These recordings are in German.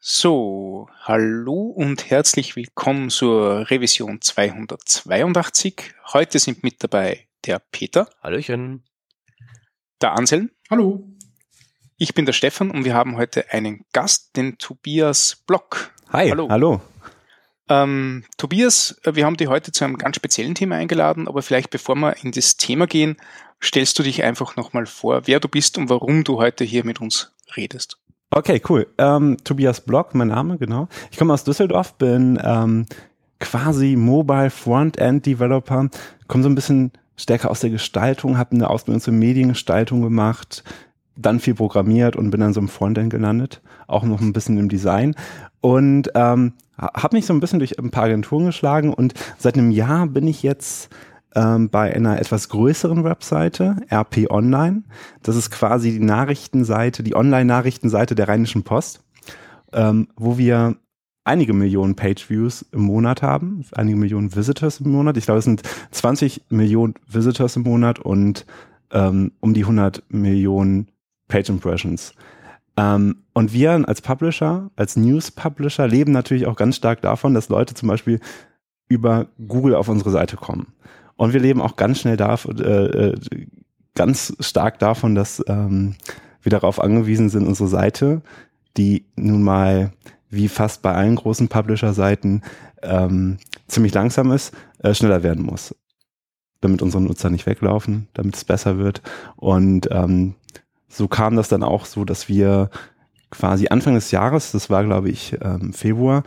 So, hallo und herzlich willkommen zur Revision 282. Heute sind mit dabei der Peter. Hallöchen. Der Anselm. Hallo. Ich bin der Stefan und wir haben heute einen Gast, den Tobias Block. Hi. Hallo. Hallo. Ähm, Tobias, wir haben dich heute zu einem ganz speziellen Thema eingeladen, aber vielleicht bevor wir in das Thema gehen, stellst du dich einfach nochmal vor, wer du bist und warum du heute hier mit uns redest. Okay, cool. Ähm, Tobias Block, mein Name, genau. Ich komme aus Düsseldorf, bin ähm, quasi Mobile Frontend Developer, komme so ein bisschen stärker aus der Gestaltung, habe eine Ausbildung zur Mediengestaltung gemacht, dann viel programmiert und bin dann so im Frontend gelandet, auch noch ein bisschen im Design und ähm, habe mich so ein bisschen durch ein paar Agenturen geschlagen und seit einem Jahr bin ich jetzt ähm, bei einer etwas größeren Webseite, RP Online. Das ist quasi die Nachrichtenseite, die Online-Nachrichtenseite der Rheinischen Post, ähm, wo wir einige Millionen Page-Views im Monat haben, einige Millionen Visitors im Monat. Ich glaube, es sind 20 Millionen Visitors im Monat und ähm, um die 100 Millionen Page-Impressions. Ähm, und wir als Publisher, als News-Publisher leben natürlich auch ganz stark davon, dass Leute zum Beispiel über Google auf unsere Seite kommen. Und wir leben auch ganz schnell davon, äh, äh, ganz stark davon, dass ähm, wir darauf angewiesen sind, unsere Seite, die nun mal wie fast bei allen großen Publisher-Seiten ähm, ziemlich langsam ist, äh, schneller werden muss. Damit unsere Nutzer nicht weglaufen, damit es besser wird. Und ähm, so kam das dann auch so, dass wir quasi Anfang des Jahres, das war glaube ich ähm, Februar,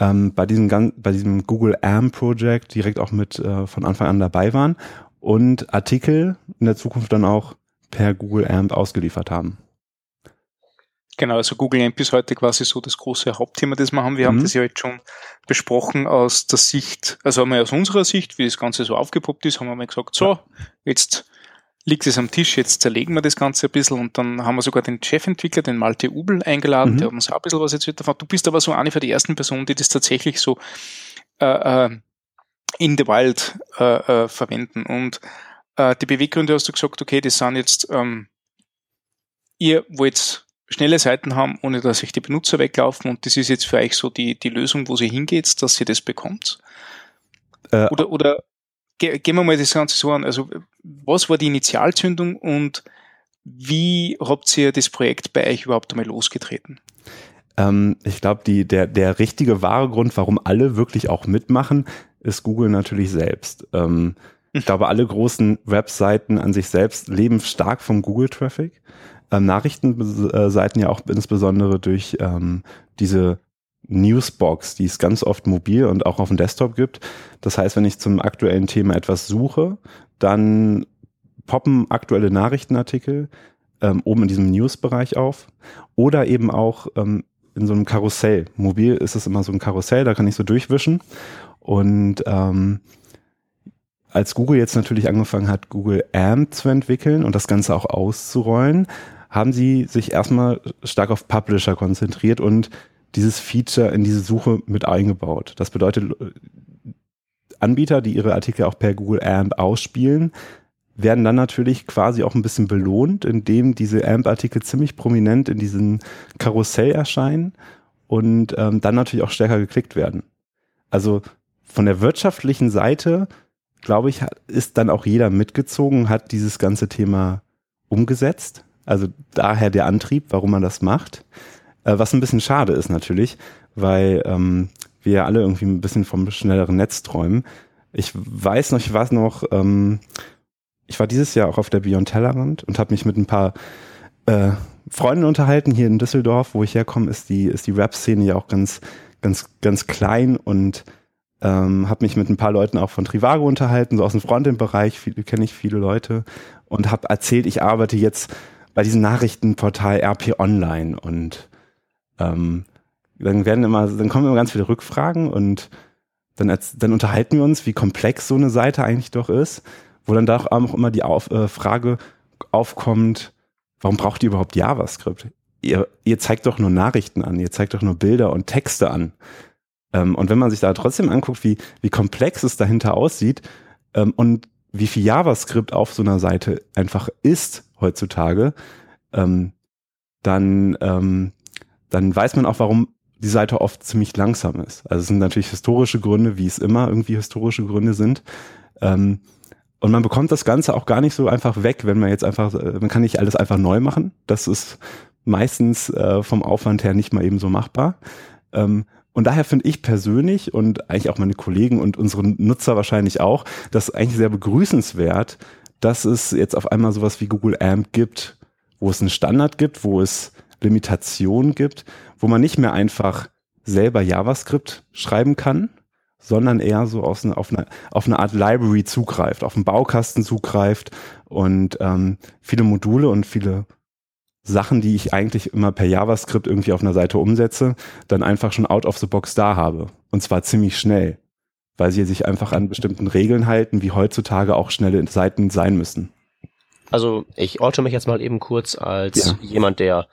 ähm, bei, diesem, bei diesem Google AMP Project direkt auch mit äh, von Anfang an dabei waren und Artikel in der Zukunft dann auch per Google AMP ausgeliefert haben. Genau, also Google AMP ist heute quasi so das große Hauptthema, das wir haben. Wir mhm. haben das ja jetzt schon besprochen aus der Sicht, also einmal aus unserer Sicht, wie das Ganze so aufgepoppt ist, haben wir mal gesagt, so, jetzt liegt es am Tisch, jetzt zerlegen wir das Ganze ein bisschen und dann haben wir sogar den Chefentwickler, den Malte Ubel, eingeladen, mhm. der hat uns auch ein bisschen was erzählt davon. Du bist aber so eine von den ersten Personen, die das tatsächlich so äh, äh, in the wild äh, äh, verwenden. Und äh, die Beweggründe hast du gesagt, okay, das sind jetzt, ähm, ihr wollt schnelle Seiten haben, ohne dass sich die Benutzer weglaufen und das ist jetzt für euch so die, die Lösung, wo sie hingeht, dass ihr das bekommt? Äh, oder, oder gehen wir mal das Ganze so an. Also, was war die Initialzündung und wie habt ihr das Projekt bei euch überhaupt einmal losgetreten? Ähm, ich glaube, der, der richtige wahre Grund, warum alle wirklich auch mitmachen, ist Google natürlich selbst. Ähm, ich glaube, alle großen Webseiten an sich selbst leben stark vom Google-Traffic. Ähm, Nachrichtenseiten ja auch insbesondere durch ähm, diese Newsbox, die es ganz oft mobil und auch auf dem Desktop gibt. Das heißt, wenn ich zum aktuellen Thema etwas suche, dann poppen aktuelle Nachrichtenartikel ähm, oben in diesem News-Bereich auf oder eben auch ähm, in so einem Karussell. Mobil ist es immer so ein Karussell, da kann ich so durchwischen. Und ähm, als Google jetzt natürlich angefangen hat, Google AMP zu entwickeln und das Ganze auch auszurollen, haben sie sich erstmal stark auf Publisher konzentriert und dieses Feature in diese Suche mit eingebaut. Das bedeutet, Anbieter, die ihre Artikel auch per Google AMP ausspielen, werden dann natürlich quasi auch ein bisschen belohnt, indem diese AMP-Artikel ziemlich prominent in diesem Karussell erscheinen und ähm, dann natürlich auch stärker geklickt werden. Also von der wirtschaftlichen Seite, glaube ich, ist dann auch jeder mitgezogen, hat dieses ganze Thema umgesetzt. Also daher der Antrieb, warum man das macht. Äh, was ein bisschen schade ist natürlich, weil ähm, wir ja alle irgendwie ein bisschen vom schnelleren Netz träumen. Ich weiß noch, ich weiß noch, ähm, ich war dieses Jahr auch auf der Beyond Tellerrand und habe mich mit ein paar äh, Freunden unterhalten. Hier in Düsseldorf, wo ich herkomme, ist die, ist die Rap-Szene ja auch ganz, ganz, ganz klein und ähm, habe mich mit ein paar Leuten auch von Trivago unterhalten, so aus dem Frontend-Bereich, kenne ich viele Leute und habe erzählt, ich arbeite jetzt bei diesem Nachrichtenportal RP Online und ähm, dann werden immer, dann kommen immer ganz viele Rückfragen und dann, dann unterhalten wir uns, wie komplex so eine Seite eigentlich doch ist, wo dann doch auch immer die Auf, äh, Frage aufkommt, warum braucht ihr überhaupt JavaScript? Ihr, ihr zeigt doch nur Nachrichten an, ihr zeigt doch nur Bilder und Texte an. Ähm, und wenn man sich da trotzdem anguckt, wie, wie komplex es dahinter aussieht ähm, und wie viel JavaScript auf so einer Seite einfach ist heutzutage, ähm, dann ähm, dann weiß man auch, warum die Seite oft ziemlich langsam ist. Also es sind natürlich historische Gründe, wie es immer irgendwie historische Gründe sind. Ähm, und man bekommt das Ganze auch gar nicht so einfach weg, wenn man jetzt einfach, äh, man kann nicht alles einfach neu machen. Das ist meistens äh, vom Aufwand her nicht mal eben so machbar. Ähm, und daher finde ich persönlich und eigentlich auch meine Kollegen und unsere Nutzer wahrscheinlich auch, das eigentlich sehr begrüßenswert, dass es jetzt auf einmal sowas wie Google AMP gibt, wo es einen Standard gibt, wo es Limitationen gibt, wo man nicht mehr einfach selber JavaScript schreiben kann, sondern eher so aus eine, auf, eine, auf eine Art Library zugreift, auf einen Baukasten zugreift und ähm, viele Module und viele Sachen, die ich eigentlich immer per JavaScript irgendwie auf einer Seite umsetze, dann einfach schon out of the box da habe. Und zwar ziemlich schnell, weil sie sich einfach an bestimmten Regeln halten, wie heutzutage auch schnelle Seiten sein müssen. Also ich orte mich jetzt mal eben kurz als ja. jemand, der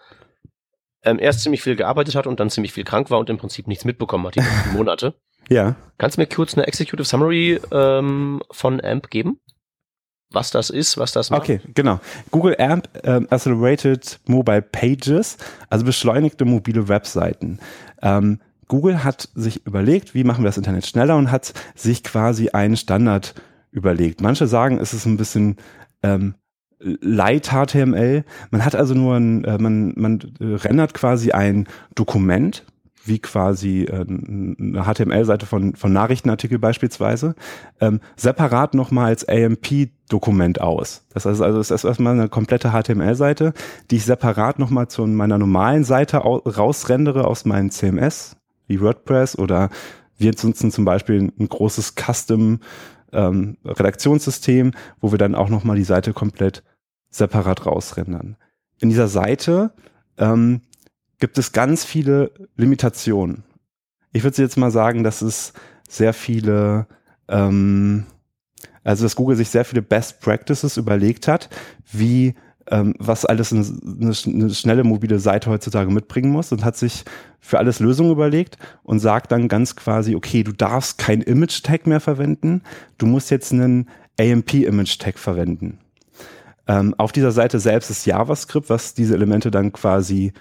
ähm, erst ziemlich viel gearbeitet hat und dann ziemlich viel krank war und im Prinzip nichts mitbekommen hat die letzten Monate. Ja. Kannst du mir kurz eine Executive Summary ähm, von AMP geben? Was das ist, was das macht? Okay, genau. Google AMP ähm, Accelerated Mobile Pages, also beschleunigte mobile Webseiten. Ähm, Google hat sich überlegt, wie machen wir das Internet schneller und hat sich quasi einen Standard überlegt. Manche sagen, es ist ein bisschen ähm, Light HTML. Man hat also nur ein, äh, man, man äh, rendert quasi ein Dokument, wie quasi äh, eine HTML-Seite von, von Nachrichtenartikel beispielsweise, ähm, separat nochmal als AMP-Dokument aus. Das heißt also, es ist erstmal eine komplette HTML-Seite, die ich separat nochmal zu meiner normalen Seite rausrendere aus meinem CMS, wie WordPress oder wir nutzen zum Beispiel ein großes Custom ähm, Redaktionssystem, wo wir dann auch nochmal die Seite komplett separat rausrendern. In dieser Seite ähm, gibt es ganz viele Limitationen. Ich würde jetzt mal sagen, dass es sehr viele, ähm, also dass Google sich sehr viele Best Practices überlegt hat, wie ähm, was alles eine, eine, schnelle mobile Seite heutzutage mitbringen muss und hat sich für alles Lösungen überlegt und sagt dann ganz quasi, okay, du darfst kein Image-Tag mehr verwenden, du musst jetzt einen AMP-Image-Tag verwenden. Ähm, auf dieser Seite selbst ist JavaScript, was diese Elemente dann quasi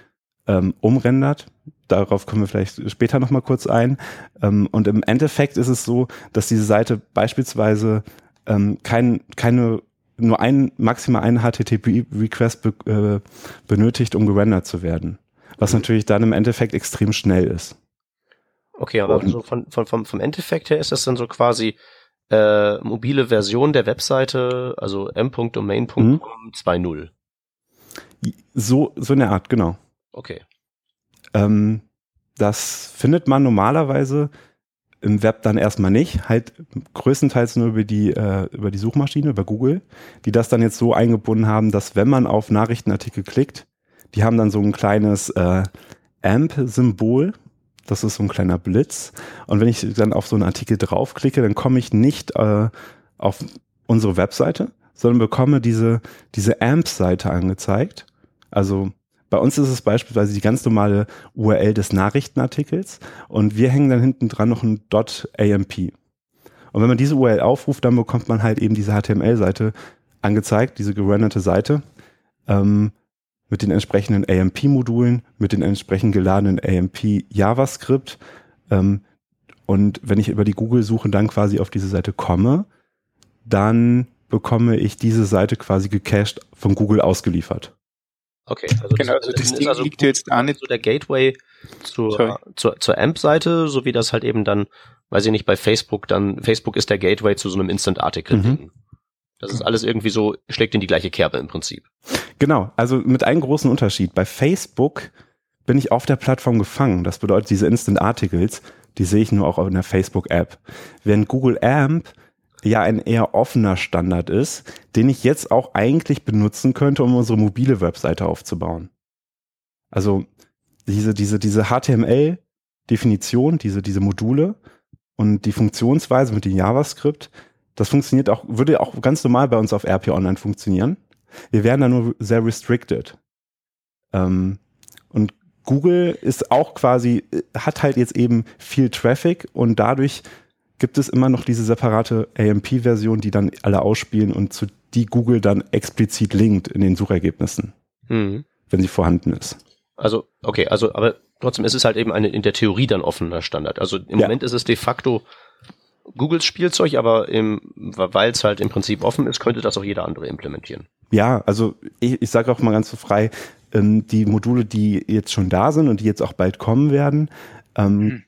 ähm, umrendert. Darauf kommen wir vielleicht später nochmal kurz ein. Ähm, und im Endeffekt ist es so, dass diese Seite beispielsweise ähm, kein, keine nur ein, maximal einen HTTP-Request be, äh, benötigt, um gerendert zu werden. Was mhm. natürlich dann im Endeffekt extrem schnell ist. Okay, aber so von, von, vom, vom Endeffekt her ist das dann so quasi äh, mobile Version der Webseite, also m.domain.com2.0. Mhm. So, so eine Art, genau. Okay. Ähm, das findet man normalerweise im Web dann erstmal nicht, halt größtenteils nur über die, äh, über die Suchmaschine, über Google, die das dann jetzt so eingebunden haben, dass wenn man auf Nachrichtenartikel klickt, die haben dann so ein kleines äh, AMP-Symbol, das ist so ein kleiner Blitz. Und wenn ich dann auf so einen Artikel draufklicke, dann komme ich nicht äh, auf unsere Webseite, sondern bekomme diese, diese AMP-Seite angezeigt. Also bei uns ist es beispielsweise die ganz normale URL des Nachrichtenartikels und wir hängen dann hinten dran noch ein .amp. Und wenn man diese URL aufruft, dann bekommt man halt eben diese HTML-Seite angezeigt, diese gerenderte Seite, ähm, mit den entsprechenden AMP-Modulen, mit den entsprechend geladenen AMP-JavaScript. Ähm, und wenn ich über die Google-Suche dann quasi auf diese Seite komme, dann bekomme ich diese Seite quasi gecached von Google ausgeliefert. Okay, also genau, das, also das Ding also liegt jetzt auch nicht so der Gateway zur, zur, zur AMP-Seite, so wie das halt eben dann, weiß ich nicht, bei Facebook dann, Facebook ist der Gateway zu so einem Instant-Article-Ding. Mhm. Das ist alles irgendwie so, schlägt in die gleiche Kerbe im Prinzip. Genau, also mit einem großen Unterschied. Bei Facebook bin ich auf der Plattform gefangen. Das bedeutet, diese Instant Articles, die sehe ich nur auch in der Facebook-App. Während Google AMP ja ein eher offener Standard ist, den ich jetzt auch eigentlich benutzen könnte, um unsere mobile Webseite aufzubauen. Also diese, diese, diese HTML-Definition, diese, diese Module und die Funktionsweise mit dem JavaScript, das funktioniert auch, würde auch ganz normal bei uns auf RP Online funktionieren. Wir wären da nur sehr restricted. Ähm, und Google ist auch quasi, hat halt jetzt eben viel Traffic und dadurch gibt es immer noch diese separate AMP-Version, die dann alle ausspielen und zu die Google dann explizit linkt in den Suchergebnissen, mhm. wenn sie vorhanden ist. Also, okay, also, aber trotzdem ist es halt eben eine in der Theorie dann offener Standard. Also im ja. Moment ist es de facto Googles Spielzeug, aber weil es halt im Prinzip offen ist, könnte das auch jeder andere implementieren. Ja, also ich, ich sage auch mal ganz so frei, ähm, die Module, die jetzt schon da sind und die jetzt auch bald kommen werden, ähm, mhm.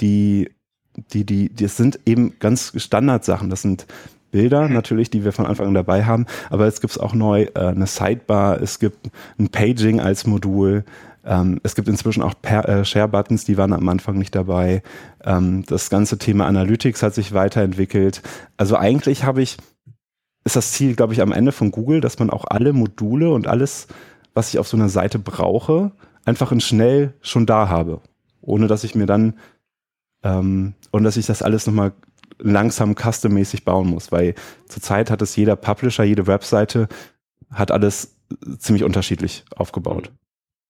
die, die, die, das sind eben ganz Standardsachen. Das sind Bilder mhm. natürlich, die wir von Anfang an dabei haben, aber es gibt auch neu äh, eine Sidebar, es gibt ein Paging als Modul, ähm, es gibt inzwischen auch äh, Share-Buttons, die waren am Anfang nicht dabei. Ähm, das ganze Thema Analytics hat sich weiterentwickelt. Also eigentlich habe ich, ist das Ziel, glaube ich, am Ende von Google, dass man auch alle Module und alles, was ich auf so einer Seite brauche, einfach in schnell schon da habe. Ohne dass ich mir dann, ähm, und dass ich das alles nochmal langsam custom-mäßig bauen muss, weil zurzeit hat es jeder Publisher, jede Webseite hat alles ziemlich unterschiedlich aufgebaut.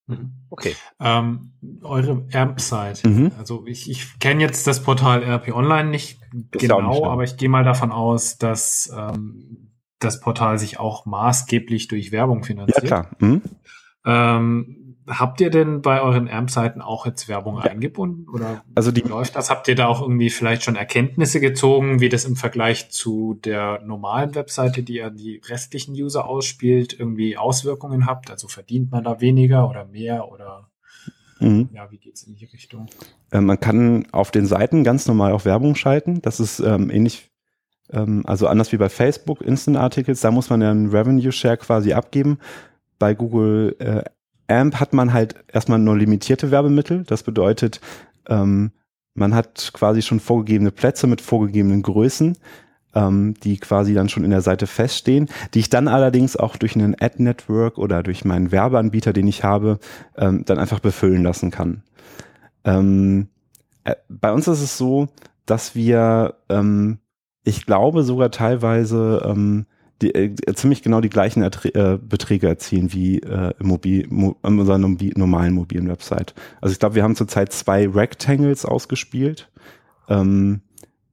Mhm. Okay. Ähm, eure AMP-Site. Mhm. Also ich, ich kenne jetzt das Portal RP Online nicht das genau, nicht aber ich gehe mal davon aus, dass ähm, das Portal sich auch maßgeblich durch Werbung finanziert. Ja, klar. Mhm. Ähm, habt ihr denn bei euren AMP-Seiten auch jetzt Werbung ja. eingebunden? Oder also die läuft das? Habt ihr da auch irgendwie vielleicht schon Erkenntnisse gezogen, wie das im Vergleich zu der normalen Webseite, die ja die restlichen User ausspielt, irgendwie Auswirkungen habt? Also verdient man da weniger oder mehr oder mhm. ja, wie geht's in die Richtung? Äh, man kann auf den Seiten ganz normal auch Werbung schalten. Das ist ähm, ähnlich ähm, also anders wie bei Facebook, Instant Articles, da muss man ja einen Revenue Share quasi abgeben. Bei Google äh, AMP hat man halt erstmal nur limitierte Werbemittel. Das bedeutet, ähm, man hat quasi schon vorgegebene Plätze mit vorgegebenen Größen, ähm, die quasi dann schon in der Seite feststehen, die ich dann allerdings auch durch einen Ad-Network oder durch meinen Werbeanbieter, den ich habe, ähm, dann einfach befüllen lassen kann. Ähm, äh, bei uns ist es so, dass wir, ähm, ich glaube sogar teilweise ähm, die, äh, ziemlich genau die gleichen Erträ äh, Beträge erzielen wie äh, Mobil, mo, in unserer normalen mobilen Website. Also ich glaube, wir haben zurzeit zwei Rectangles ausgespielt, ähm,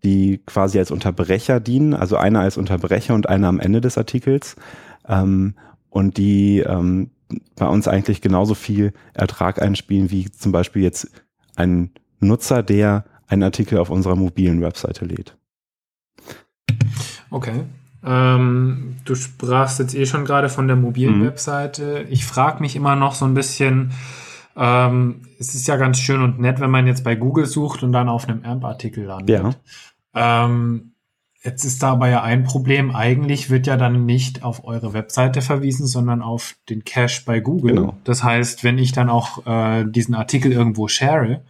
die quasi als Unterbrecher dienen, also einer als Unterbrecher und einer am Ende des Artikels. Ähm, und die ähm, bei uns eigentlich genauso viel Ertrag einspielen wie zum Beispiel jetzt ein Nutzer, der einen Artikel auf unserer mobilen Webseite lädt. Okay. Ähm, du sprachst jetzt eh schon gerade von der mobilen mhm. Webseite. Ich frage mich immer noch so ein bisschen, ähm, es ist ja ganz schön und nett, wenn man jetzt bei Google sucht und dann auf einem AMP-Artikel landet. Ja. Ähm, jetzt ist da aber ja ein Problem. Eigentlich wird ja dann nicht auf eure Webseite verwiesen, sondern auf den Cache bei Google. Genau. Das heißt, wenn ich dann auch äh, diesen Artikel irgendwo share,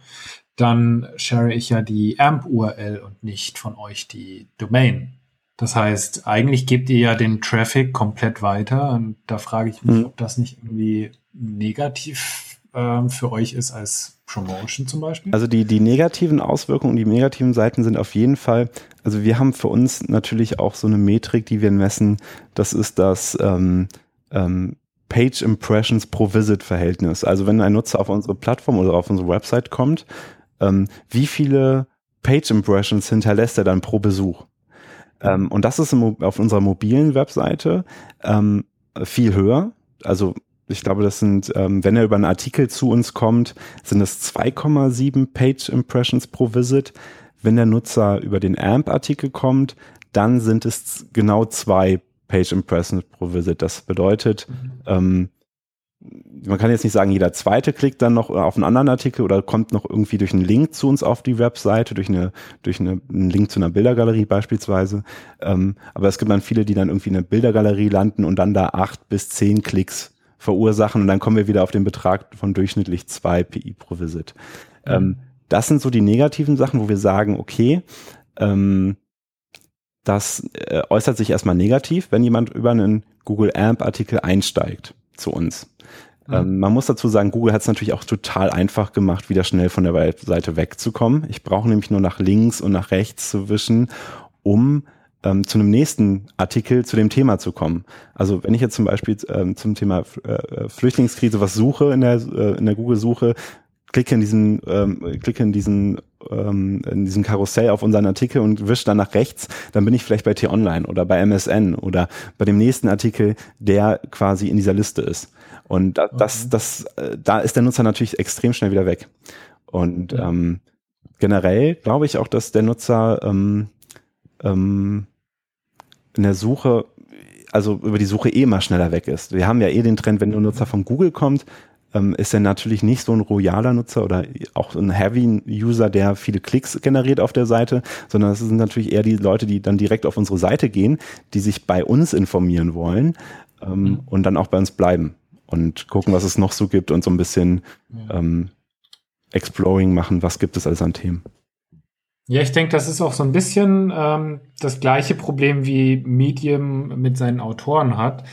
dann share ich ja die AMP-URL und nicht von euch die Domain. Das heißt, eigentlich gebt ihr ja den Traffic komplett weiter und da frage ich mich, mhm. ob das nicht irgendwie negativ ähm, für euch ist als Promotion zum Beispiel? Also die, die negativen Auswirkungen, die negativen Seiten sind auf jeden Fall, also wir haben für uns natürlich auch so eine Metrik, die wir messen, das ist das ähm, ähm, Page Impressions pro Visit Verhältnis. Also wenn ein Nutzer auf unsere Plattform oder auf unsere Website kommt, ähm, wie viele Page Impressions hinterlässt er dann pro Besuch? Ähm, und das ist auf unserer mobilen Webseite ähm, viel höher. Also ich glaube, das sind, ähm, wenn er über einen Artikel zu uns kommt, sind es 2,7 Page Impressions pro Visit. Wenn der Nutzer über den AMP-Artikel kommt, dann sind es genau zwei Page Impressions pro Visit. Das bedeutet, mhm. ähm, man kann jetzt nicht sagen, jeder zweite klickt dann noch auf einen anderen Artikel oder kommt noch irgendwie durch einen Link zu uns auf die Webseite, durch eine, durch eine, einen Link zu einer Bildergalerie beispielsweise. Ähm, aber es gibt dann viele, die dann irgendwie in einer Bildergalerie landen und dann da acht bis zehn Klicks verursachen und dann kommen wir wieder auf den Betrag von durchschnittlich zwei PI pro Visit. Mhm. Ähm, das sind so die negativen Sachen, wo wir sagen, okay, ähm, das äh, äußert sich erstmal negativ, wenn jemand über einen Google AMP Artikel einsteigt zu uns. Mhm. Ähm, man muss dazu sagen, Google hat es natürlich auch total einfach gemacht, wieder schnell von der Webseite wegzukommen. Ich brauche nämlich nur nach links und nach rechts zu wischen, um ähm, zu einem nächsten Artikel zu dem Thema zu kommen. Also wenn ich jetzt zum Beispiel ähm, zum Thema äh, Flüchtlingskrise was suche in der, äh, in der Google-Suche, klicke in diesen, ähm, klicke in diesen ähm, in diesem Karussell auf unseren Artikel und wische dann nach rechts, dann bin ich vielleicht bei T-Online oder bei MSN oder bei dem nächsten Artikel, der quasi in dieser Liste ist. Und das, okay. das, das, äh, da ist der Nutzer natürlich extrem schnell wieder weg. Und ja. ähm, generell glaube ich auch, dass der Nutzer ähm, ähm, in der Suche, also über die Suche eh immer schneller weg ist. Wir haben ja eh den Trend, wenn ein Nutzer von Google kommt, ähm, ist er natürlich nicht so ein royaler Nutzer oder auch ein Heavy-User, der viele Klicks generiert auf der Seite, sondern es sind natürlich eher die Leute, die dann direkt auf unsere Seite gehen, die sich bei uns informieren wollen ähm, mhm. und dann auch bei uns bleiben und gucken, was es noch so gibt und so ein bisschen ja. ähm, Exploring machen, was gibt es alles an Themen. Ja, ich denke, das ist auch so ein bisschen ähm, das gleiche Problem, wie Medium mit seinen Autoren hat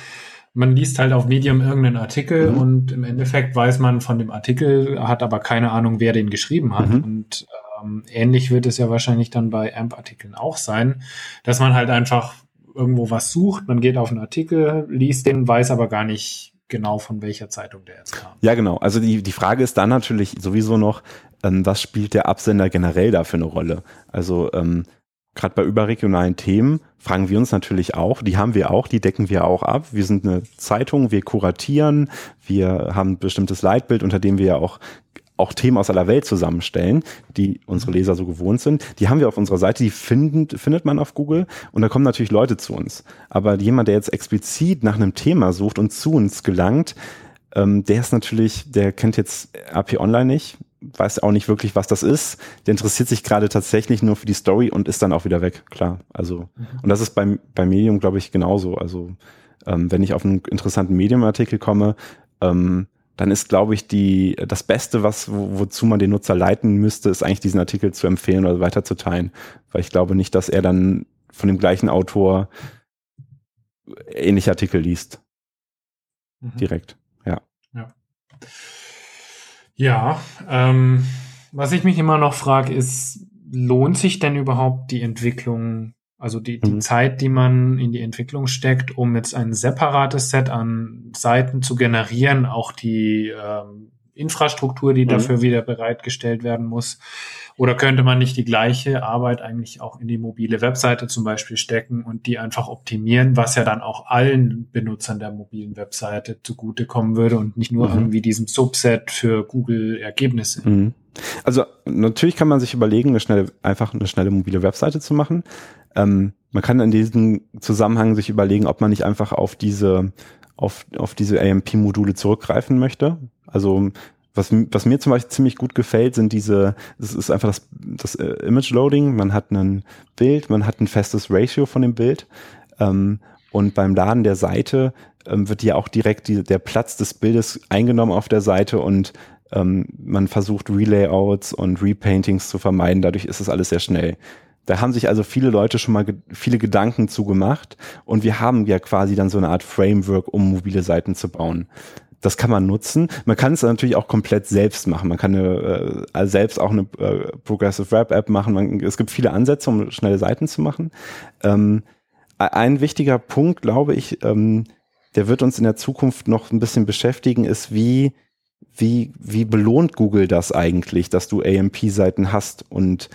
man liest halt auf Medium irgendeinen Artikel mhm. und im Endeffekt weiß man von dem Artikel, hat aber keine Ahnung, wer den geschrieben hat. Mhm. Und ähm, ähnlich wird es ja wahrscheinlich dann bei AMP-Artikeln auch sein, dass man halt einfach irgendwo was sucht, man geht auf einen Artikel, liest den, weiß aber gar nicht genau von welcher Zeitung der jetzt kam. Ja, genau. Also die, die Frage ist dann natürlich sowieso noch, ähm, was spielt der Absender generell da für eine Rolle? Also ähm, gerade bei überregionalen Themen fragen wir uns natürlich auch, die haben wir auch, die decken wir auch ab. Wir sind eine Zeitung, wir kuratieren, wir haben ein bestimmtes Leitbild, unter dem wir ja auch auch Themen aus aller Welt zusammenstellen, die unsere Leser so gewohnt sind. Die haben wir auf unserer Seite, die finden, findet man auf Google und da kommen natürlich Leute zu uns. Aber jemand, der jetzt explizit nach einem Thema sucht und zu uns gelangt, ähm, der ist natürlich, der kennt jetzt AP Online nicht, weiß auch nicht wirklich, was das ist. Der interessiert sich gerade tatsächlich nur für die Story und ist dann auch wieder weg, klar. Also, mhm. und das ist beim, beim Medium, glaube ich, genauso. Also, ähm, wenn ich auf einen interessanten Medium-Artikel komme, ähm, dann ist, glaube ich, die, das Beste, was, wo, wozu man den Nutzer leiten müsste, ist eigentlich diesen Artikel zu empfehlen oder weiterzuteilen. Weil ich glaube nicht, dass er dann von dem gleichen Autor ähnliche Artikel liest. Mhm. Direkt, ja. Ja. Ja, ähm, was ich mich immer noch frage, ist, lohnt sich denn überhaupt die Entwicklung, also die, die mhm. Zeit, die man in die Entwicklung steckt, um jetzt ein separates Set an Seiten zu generieren, auch die ähm, Infrastruktur, die mhm. dafür wieder bereitgestellt werden muss? Oder könnte man nicht die gleiche Arbeit eigentlich auch in die mobile Webseite zum Beispiel stecken und die einfach optimieren, was ja dann auch allen Benutzern der mobilen Webseite zugutekommen würde und nicht nur mhm. irgendwie diesem Subset für Google Ergebnisse? Mhm. Also natürlich kann man sich überlegen, eine schnelle, einfach eine schnelle mobile Webseite zu machen. Ähm, man kann in diesem Zusammenhang sich überlegen, ob man nicht einfach auf diese auf, auf diese AMP-Module zurückgreifen möchte. Also was, was mir zum Beispiel ziemlich gut gefällt, sind diese, es ist einfach das, das äh, Image Loading. Man hat ein Bild, man hat ein festes Ratio von dem Bild. Ähm, und beim Laden der Seite ähm, wird ja auch direkt die, der Platz des Bildes eingenommen auf der Seite und ähm, man versucht Relayouts und Repaintings zu vermeiden. Dadurch ist es alles sehr schnell. Da haben sich also viele Leute schon mal ge viele Gedanken zugemacht und wir haben ja quasi dann so eine Art Framework, um mobile Seiten zu bauen das kann man nutzen. Man kann es natürlich auch komplett selbst machen. Man kann eine, äh, selbst auch eine äh, Progressive Web App machen. Man, es gibt viele Ansätze, um schnelle Seiten zu machen. Ähm, ein wichtiger Punkt, glaube ich, ähm, der wird uns in der Zukunft noch ein bisschen beschäftigen, ist wie wie wie belohnt Google das eigentlich, dass du AMP-Seiten hast und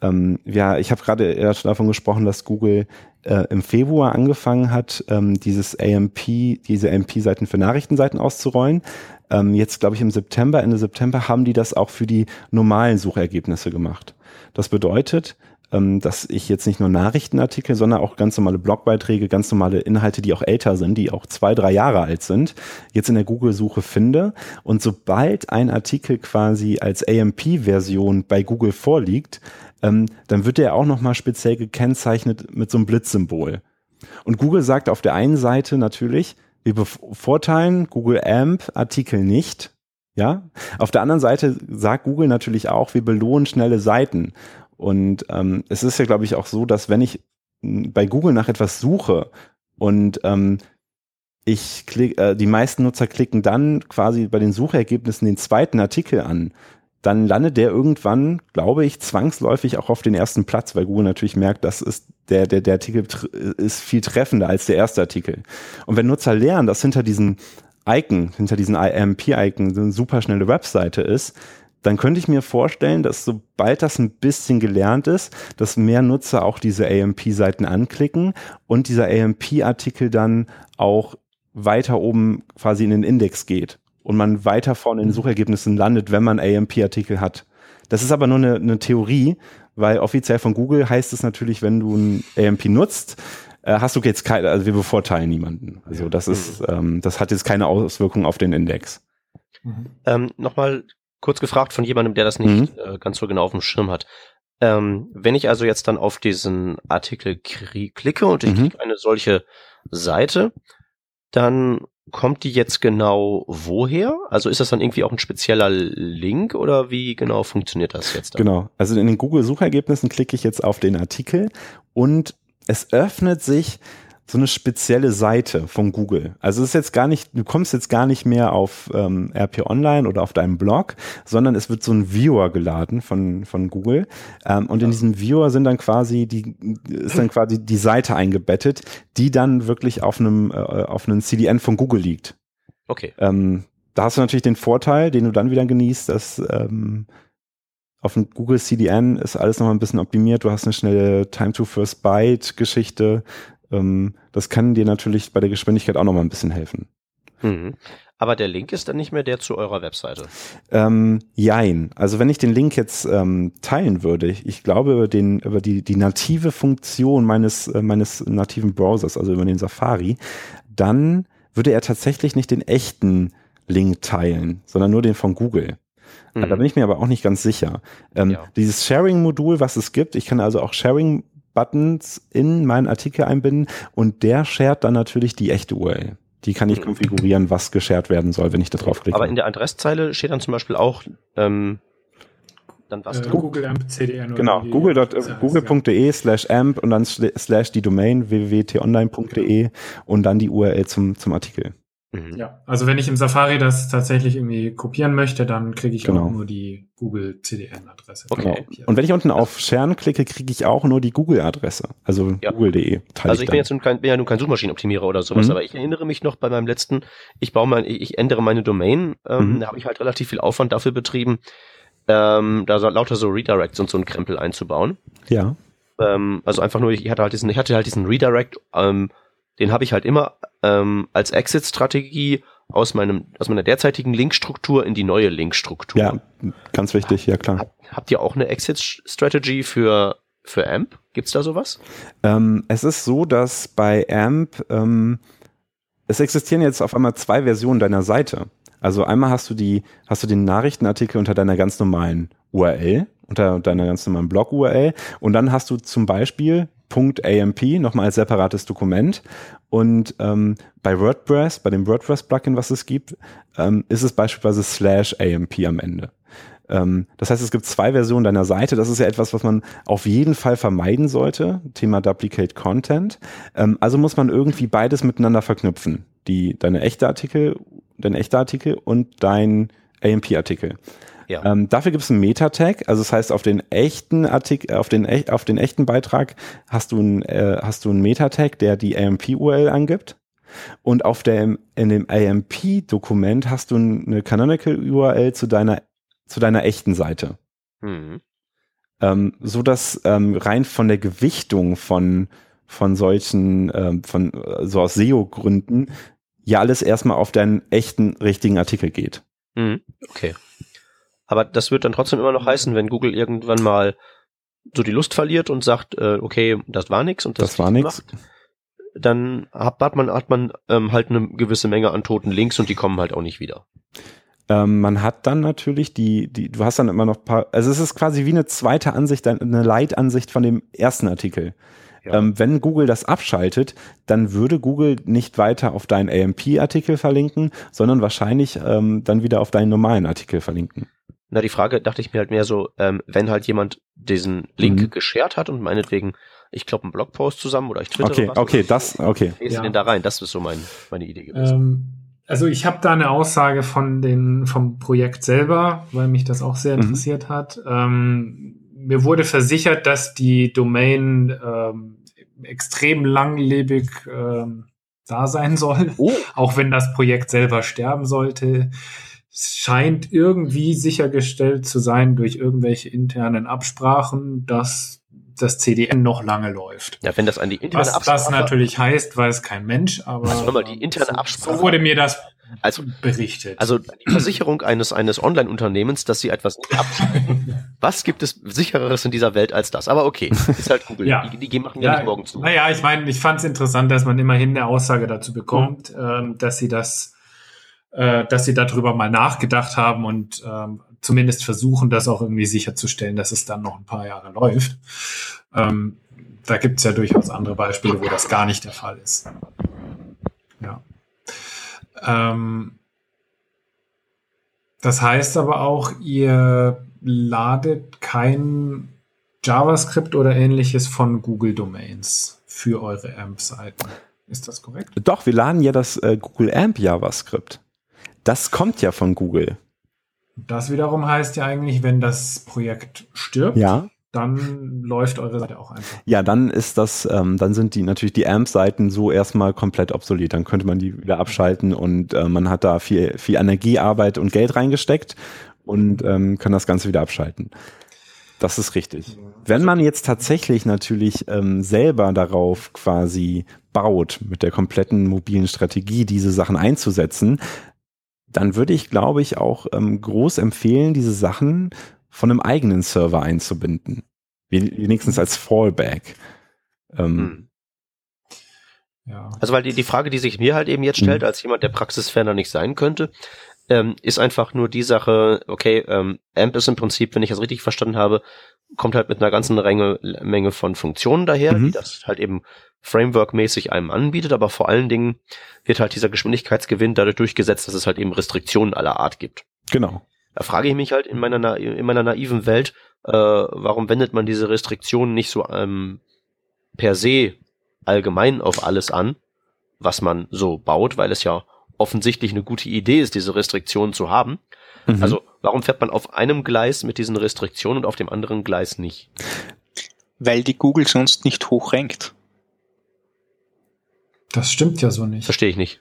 ähm, ja, ich habe gerade davon gesprochen, dass Google äh, im Februar angefangen hat, ähm, dieses AMP, diese AMP-Seiten für Nachrichtenseiten auszurollen. Ähm, jetzt, glaube ich, im September, Ende September haben die das auch für die normalen Suchergebnisse gemacht. Das bedeutet, ähm, dass ich jetzt nicht nur Nachrichtenartikel, sondern auch ganz normale Blogbeiträge, ganz normale Inhalte, die auch älter sind, die auch zwei, drei Jahre alt sind, jetzt in der Google-Suche finde. Und sobald ein Artikel quasi als AMP-Version bei Google vorliegt, ähm, dann wird der auch nochmal speziell gekennzeichnet mit so einem Blitzsymbol. Und Google sagt auf der einen Seite natürlich, wir bevorteilen Google AMP Artikel nicht. Ja, auf der anderen Seite sagt Google natürlich auch, wir belohnen schnelle Seiten. Und ähm, es ist ja, glaube ich, auch so, dass wenn ich bei Google nach etwas suche und ähm, ich klick, äh, die meisten Nutzer klicken dann quasi bei den Suchergebnissen den zweiten Artikel an, dann landet der irgendwann, glaube ich, zwangsläufig auch auf den ersten Platz, weil Google natürlich merkt, das ist der, der, der Artikel ist viel treffender als der erste Artikel. Und wenn Nutzer lernen, dass hinter diesen Icon, hinter diesen IMP-Icon eine super schnelle Webseite ist, dann könnte ich mir vorstellen, dass sobald das ein bisschen gelernt ist, dass mehr Nutzer auch diese AMP-Seiten anklicken und dieser AMP-Artikel dann auch weiter oben quasi in den Index geht und man weiter vorne in den Suchergebnissen landet, wenn man AMP-Artikel hat. Das ist aber nur eine, eine Theorie, weil offiziell von Google heißt es natürlich, wenn du ein AMP nutzt, äh, hast du jetzt keine, also wir bevorteilen niemanden. Also das ist, ähm, das hat jetzt keine Auswirkung auf den Index. Mhm. Ähm, Nochmal kurz gefragt von jemandem, der das nicht mhm. äh, ganz so genau auf dem Schirm hat. Ähm, wenn ich also jetzt dann auf diesen Artikel klicke und ich mhm. kriege eine solche Seite, dann kommt die jetzt genau woher? Also ist das dann irgendwie auch ein spezieller Link oder wie genau funktioniert das jetzt? Dann? Genau, also in den Google-Suchergebnissen klicke ich jetzt auf den Artikel und es öffnet sich so eine spezielle Seite von Google. Also es ist jetzt gar nicht, du kommst jetzt gar nicht mehr auf ähm, RP Online oder auf deinem Blog, sondern es wird so ein Viewer geladen von, von Google. Ähm, und in diesem Viewer sind dann quasi die, ist dann quasi die Seite eingebettet, die dann wirklich auf einem, äh, auf einem CDN von Google liegt. Okay. Ähm, da hast du natürlich den Vorteil, den du dann wieder genießt, dass ähm, auf dem Google CDN ist alles noch ein bisschen optimiert. Du hast eine schnelle Time to First Byte Geschichte. Ähm, das kann dir natürlich bei der Geschwindigkeit auch noch mal ein bisschen helfen. Mhm. Aber der Link ist dann nicht mehr der zu eurer Webseite. Ähm, jein. Also wenn ich den Link jetzt ähm, teilen würde, ich, ich, glaube über den über die die native Funktion meines äh, meines nativen Browsers, also über den Safari, dann würde er tatsächlich nicht den echten Link teilen, sondern nur den von Google. Mhm. Da bin ich mir aber auch nicht ganz sicher. Ähm, ja. Dieses Sharing-Modul, was es gibt, ich kann also auch Sharing Buttons in meinen Artikel einbinden und der shared dann natürlich die echte URL. Die kann ich mhm. konfigurieren, was geshared werden soll, wenn ich da drauf klicke. Aber in der Adresszeile steht dann zum Beispiel auch ähm, dann was? Äh, Google AMP CDN. Genau, google.de google slash amp und dann slash die Domain www.tonline.de und dann die URL zum, zum Artikel. Mhm. Ja, also wenn ich im Safari das tatsächlich irgendwie kopieren möchte, dann kriege ich genau. auch nur die Google CDN-Adresse. Okay. Genau. Und wenn ich unten auf Sharen klicke, kriege ich auch nur die Google-Adresse, also ja. google.de. Also ich, bin jetzt kein, bin ja nun kein Suchmaschinenoptimierer oder sowas, mhm. aber ich erinnere mich noch bei meinem letzten, ich baue mein, ich ändere meine Domain, ähm, mhm. da habe ich halt relativ viel Aufwand dafür betrieben, ähm, da so, lauter so Redirects und so ein Krempel einzubauen. Ja. Ähm, also einfach nur, ich hatte halt diesen, ich hatte halt diesen Redirect, ähm, den habe ich halt immer ähm, als Exit-Strategie aus meinem aus meiner derzeitigen Linkstruktur in die neue Linkstruktur. Ja, ganz wichtig, ja klar. Hab, habt ihr auch eine Exit-Strategy für für AMP? Gibt's da sowas? Ähm, es ist so, dass bei AMP ähm, es existieren jetzt auf einmal zwei Versionen deiner Seite. Also einmal hast du die hast du den Nachrichtenartikel unter deiner ganz normalen URL unter deiner ganz normalen Blog-URL und dann hast du zum Beispiel .amp nochmal als separates Dokument und ähm, bei WordPress, bei dem WordPress-Plugin, was es gibt, ähm, ist es beispielsweise slash AMP am Ende. Ähm, das heißt, es gibt zwei Versionen deiner Seite. Das ist ja etwas, was man auf jeden Fall vermeiden sollte. Thema Duplicate Content. Ähm, also muss man irgendwie beides miteinander verknüpfen. Die, deine echte Artikel, dein echter Artikel und dein AMP-Artikel. Ja. Ähm, dafür gibt es einen Meta-Tag, also das heißt, auf den echten Artikel, auf den, auf den echten Beitrag hast du einen, äh, hast du einen Meta-Tag, der die AMP-URL angibt. Und auf der, in dem AMP-Dokument hast du eine Canonical-URL zu deiner, zu deiner echten Seite. Mhm. Ähm, so dass ähm, rein von der Gewichtung von, von solchen, ähm, von, so aus SEO-Gründen, ja alles erstmal auf deinen echten, richtigen Artikel geht. Mhm. Okay. Aber das wird dann trotzdem immer noch heißen, wenn Google irgendwann mal so die Lust verliert und sagt, äh, okay, das war nix und das, das war nix. dann hat, hat man, hat man ähm, halt eine gewisse Menge an toten Links und die kommen halt auch nicht wieder. Ähm, man hat dann natürlich die, die, du hast dann immer noch paar, also es ist quasi wie eine zweite Ansicht, eine Leitansicht von dem ersten Artikel. Ja. Ähm, wenn Google das abschaltet, dann würde Google nicht weiter auf deinen AMP-Artikel verlinken, sondern wahrscheinlich ähm, dann wieder auf deinen normalen Artikel verlinken. Na, die Frage dachte ich mir halt mehr so, ähm, wenn halt jemand diesen Link mhm. geshared hat und meinetwegen, ich glaube, einen Blogpost zusammen oder ich twitter Okay, was, okay, das, okay. Wie ist ja. denn da rein? Das ist so mein, meine Idee gewesen. Ähm, also ich habe da eine Aussage von den, vom Projekt selber, weil mich das auch sehr mhm. interessiert hat. Ähm, mir wurde versichert, dass die Domain ähm, extrem langlebig ähm, da sein soll, oh. auch wenn das Projekt selber sterben sollte scheint irgendwie sichergestellt zu sein durch irgendwelche internen Absprachen, dass das CDN noch lange läuft. Ja, wenn das an die interne Was Absprache... das natürlich heißt, weiß kein Mensch, aber... Also mal, die interne Absprache... So wurde mir das also, berichtet. Also die Versicherung eines, eines Online-Unternehmens, dass sie etwas nicht. Was gibt es sichereres in dieser Welt als das? Aber okay, ist halt Google. ja. Die, die machen ja, ja nicht morgen zu. Naja, ich meine, ich fand es interessant, dass man immerhin eine Aussage dazu bekommt, mhm. ähm, dass sie das, äh, dass sie darüber mal nachgedacht haben und ähm, zumindest versuchen, das auch irgendwie sicherzustellen, dass es dann noch ein paar Jahre läuft. Ähm, da gibt es ja durchaus andere Beispiele, wo das gar nicht der Fall ist. Ja. Ähm, das heißt aber auch, ihr ladet kein JavaScript oder ähnliches von Google Domains für eure AMP-Seiten. Ist das korrekt? Doch, wir laden ja das äh, Google AMP JavaScript. Das kommt ja von Google. Das wiederum heißt ja eigentlich, wenn das Projekt stirbt, ja dann läuft eure Seite auch einfach. Ja, dann ist das, ähm, dann sind die natürlich die AMP-Seiten so erstmal komplett obsolet. Dann könnte man die wieder abschalten und äh, man hat da viel, viel Energie, Arbeit und Geld reingesteckt und ähm, kann das Ganze wieder abschalten. Das ist richtig. Wenn man jetzt tatsächlich natürlich ähm, selber darauf quasi baut, mit der kompletten mobilen Strategie diese Sachen einzusetzen, dann würde ich, glaube ich, auch ähm, groß empfehlen, diese Sachen von einem eigenen Server einzubinden. Wenigstens als Fallback. Ähm, hm. ja. Also weil die, die Frage, die sich mir halt eben jetzt stellt, mhm. als jemand, der praxisferner nicht sein könnte, ähm, ist einfach nur die Sache, okay, ähm, AMP ist im Prinzip, wenn ich das richtig verstanden habe, kommt halt mit einer ganzen Menge, Menge von Funktionen daher, mhm. die das halt eben Framework-mäßig einem anbietet, aber vor allen Dingen wird halt dieser Geschwindigkeitsgewinn dadurch durchgesetzt, dass es halt eben Restriktionen aller Art gibt. Genau. Da frage ich mich halt in meiner, in meiner naiven Welt, äh, warum wendet man diese Restriktionen nicht so ähm, per se allgemein auf alles an, was man so baut, weil es ja offensichtlich eine gute Idee ist, diese Restriktionen zu haben. Mhm. Also warum fährt man auf einem Gleis mit diesen Restriktionen und auf dem anderen Gleis nicht? Weil die Google sonst nicht hoch rankt. Das stimmt ja so nicht. Verstehe ich nicht.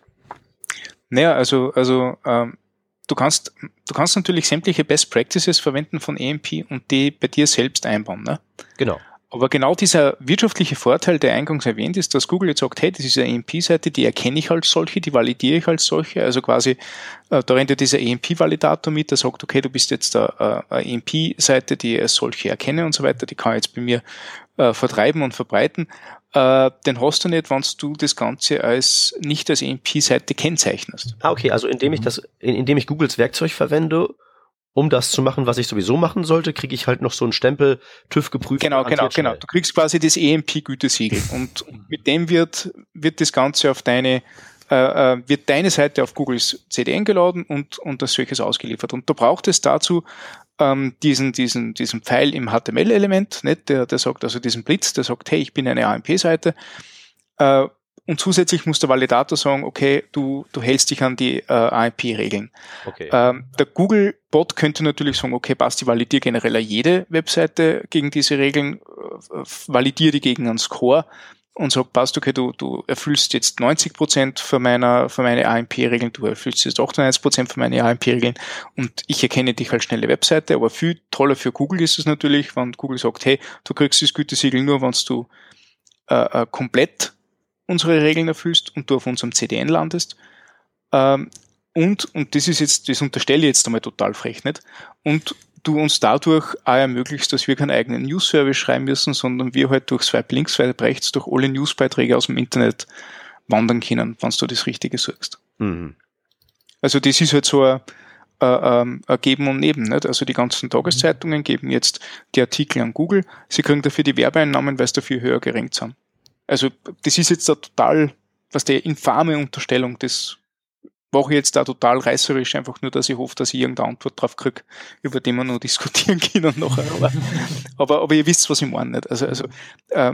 Naja, also, also ähm, du kannst, du kannst natürlich sämtliche Best Practices verwenden von AMP und die bei dir selbst einbauen. Ne? Genau. Aber genau dieser wirtschaftliche Vorteil, der eingangs erwähnt ist, dass Google jetzt sagt, hey, das ist eine AMP-Seite, die erkenne ich als solche, die validiere ich als solche. Also quasi, äh, da rennt ja dieser AMP-Validator mit, der sagt, okay, du bist jetzt äh, eine AMP-Seite, die ich als solche erkenne und so weiter, die kann ich jetzt bei mir äh, vertreiben und verbreiten. Den hast du nicht, wenn du das Ganze als nicht als AMP-Seite kennzeichnest. Ah, okay, also indem ich das, indem ich Googles Werkzeug verwende, um das zu machen, was ich sowieso machen sollte, kriege ich halt noch so einen Stempel TÜV geprüft. Genau, genau, genau. Du kriegst quasi das EMP-Gütesiegel und mit dem wird, wird das Ganze auf deine, äh, äh, wird deine Seite auf Googles CDN geladen und, und als solches ausgeliefert. Und da braucht es dazu ähm, diesen, diesen, diesen Pfeil im HTML-Element, nicht? Der, der sagt also diesen Blitz, der sagt, hey, ich bin eine AMP-Seite. Äh, und zusätzlich muss der Validator sagen, okay, du, du hältst dich an die äh, AMP-Regeln. Okay. Ähm, der Google-Bot könnte natürlich sagen, okay, passt, ich validiere generell jede Webseite gegen diese Regeln, äh, validiere die gegen einen Score und sagt, passt, okay, du, du erfüllst jetzt 90 Prozent für, meiner, für meine AMP-Regeln, du erfüllst jetzt 98 Prozent für meine AMP-Regeln und ich erkenne dich als schnelle Webseite, aber viel toller für Google ist es natürlich, wenn Google sagt, hey, du kriegst das Gütesiegel nur, wenn du äh, äh, komplett unsere Regeln erfüllst und du auf unserem CDN landest. Ähm, und, und das ist jetzt, das unterstelle ich jetzt einmal total frech nicht, und du uns dadurch auch ermöglichst, dass wir keinen eigenen News-Service schreiben müssen, sondern wir halt durch Swipe links, Swipe rechts, durch alle Newsbeiträge aus dem Internet wandern können, wenn du das Richtige suchst. Mhm. Also das ist halt so ein, ein, ein Geben und Neben. Nicht? Also die ganzen Tageszeitungen geben jetzt die Artikel an Google, sie kriegen dafür die Werbeeinnahmen, weil es dafür höher gerankt sind. Also das ist jetzt eine total, was der infame Unterstellung, das mache ich jetzt da total reißerisch, einfach nur, dass ich hoffe, dass ich irgendeine Antwort drauf kriege, über die wir noch diskutieren können nachher. Aber, aber, aber ihr wisst, was ich meine. Nicht? Also, also äh,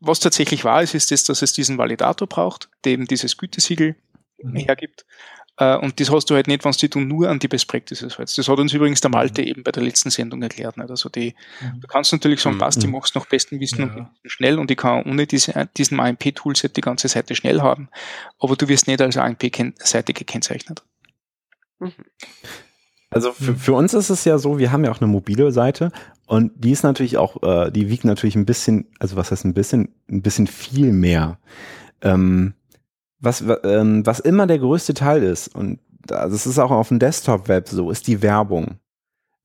was tatsächlich wahr ist, ist das, dass es diesen Validator braucht, der eben dieses Gütesiegel mhm. hergibt. Äh, und das hast du halt nicht, wenn du nur an die Best Practices hältst. Das hat uns übrigens der Malte mhm. eben bei der letzten Sendung erklärt. Nicht? Also die, mhm. du kannst natürlich sagen, passt, ich mach's nach bestem Wissen ja. und schnell und ich kann ohne diese, diesen AMP-Toolset die ganze Seite schnell haben, aber du wirst nicht als AMP-Seite gekennzeichnet. Also für, für, uns ist es ja so, wir haben ja auch eine mobile Seite und die ist natürlich auch, äh, die wiegt natürlich ein bisschen, also was heißt ein bisschen, ein bisschen viel mehr. Ähm, was, ähm, was immer der größte Teil ist, und das ist auch auf dem Desktop-Web so, ist die Werbung.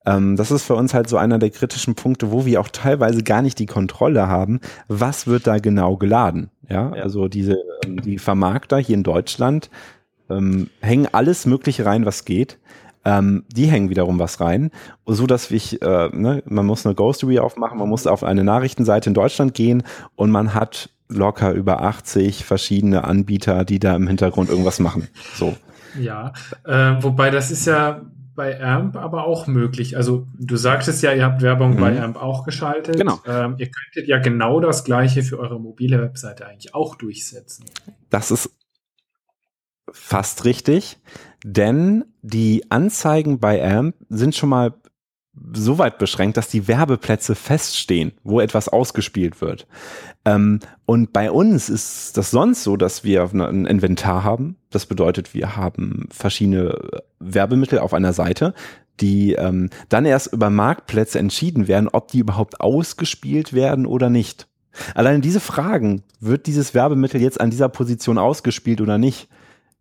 Ähm, das ist für uns halt so einer der kritischen Punkte, wo wir auch teilweise gar nicht die Kontrolle haben, was wird da genau geladen. Ja, ja. also diese, ähm, die Vermarkter hier in Deutschland ähm, hängen alles Mögliche rein, was geht. Ähm, die hängen wiederum was rein, so dass ich, äh, ne, man muss eine Ghostery aufmachen, man muss auf eine Nachrichtenseite in Deutschland gehen und man hat locker über 80 verschiedene Anbieter, die da im Hintergrund irgendwas machen. So. Ja, äh, wobei das ist ja bei AMP aber auch möglich. Also du sagtest ja, ihr habt Werbung mhm. bei AMP auch geschaltet. Genau. Ähm, ihr könntet ja genau das gleiche für eure mobile Webseite eigentlich auch durchsetzen. Das ist fast richtig, denn die Anzeigen bei AMP sind schon mal so weit beschränkt, dass die Werbeplätze feststehen, wo etwas ausgespielt wird. Ähm, und bei uns ist das sonst so, dass wir ein Inventar haben. Das bedeutet, wir haben verschiedene Werbemittel auf einer Seite, die ähm, dann erst über Marktplätze entschieden werden, ob die überhaupt ausgespielt werden oder nicht. Allein diese Fragen, wird dieses Werbemittel jetzt an dieser Position ausgespielt oder nicht,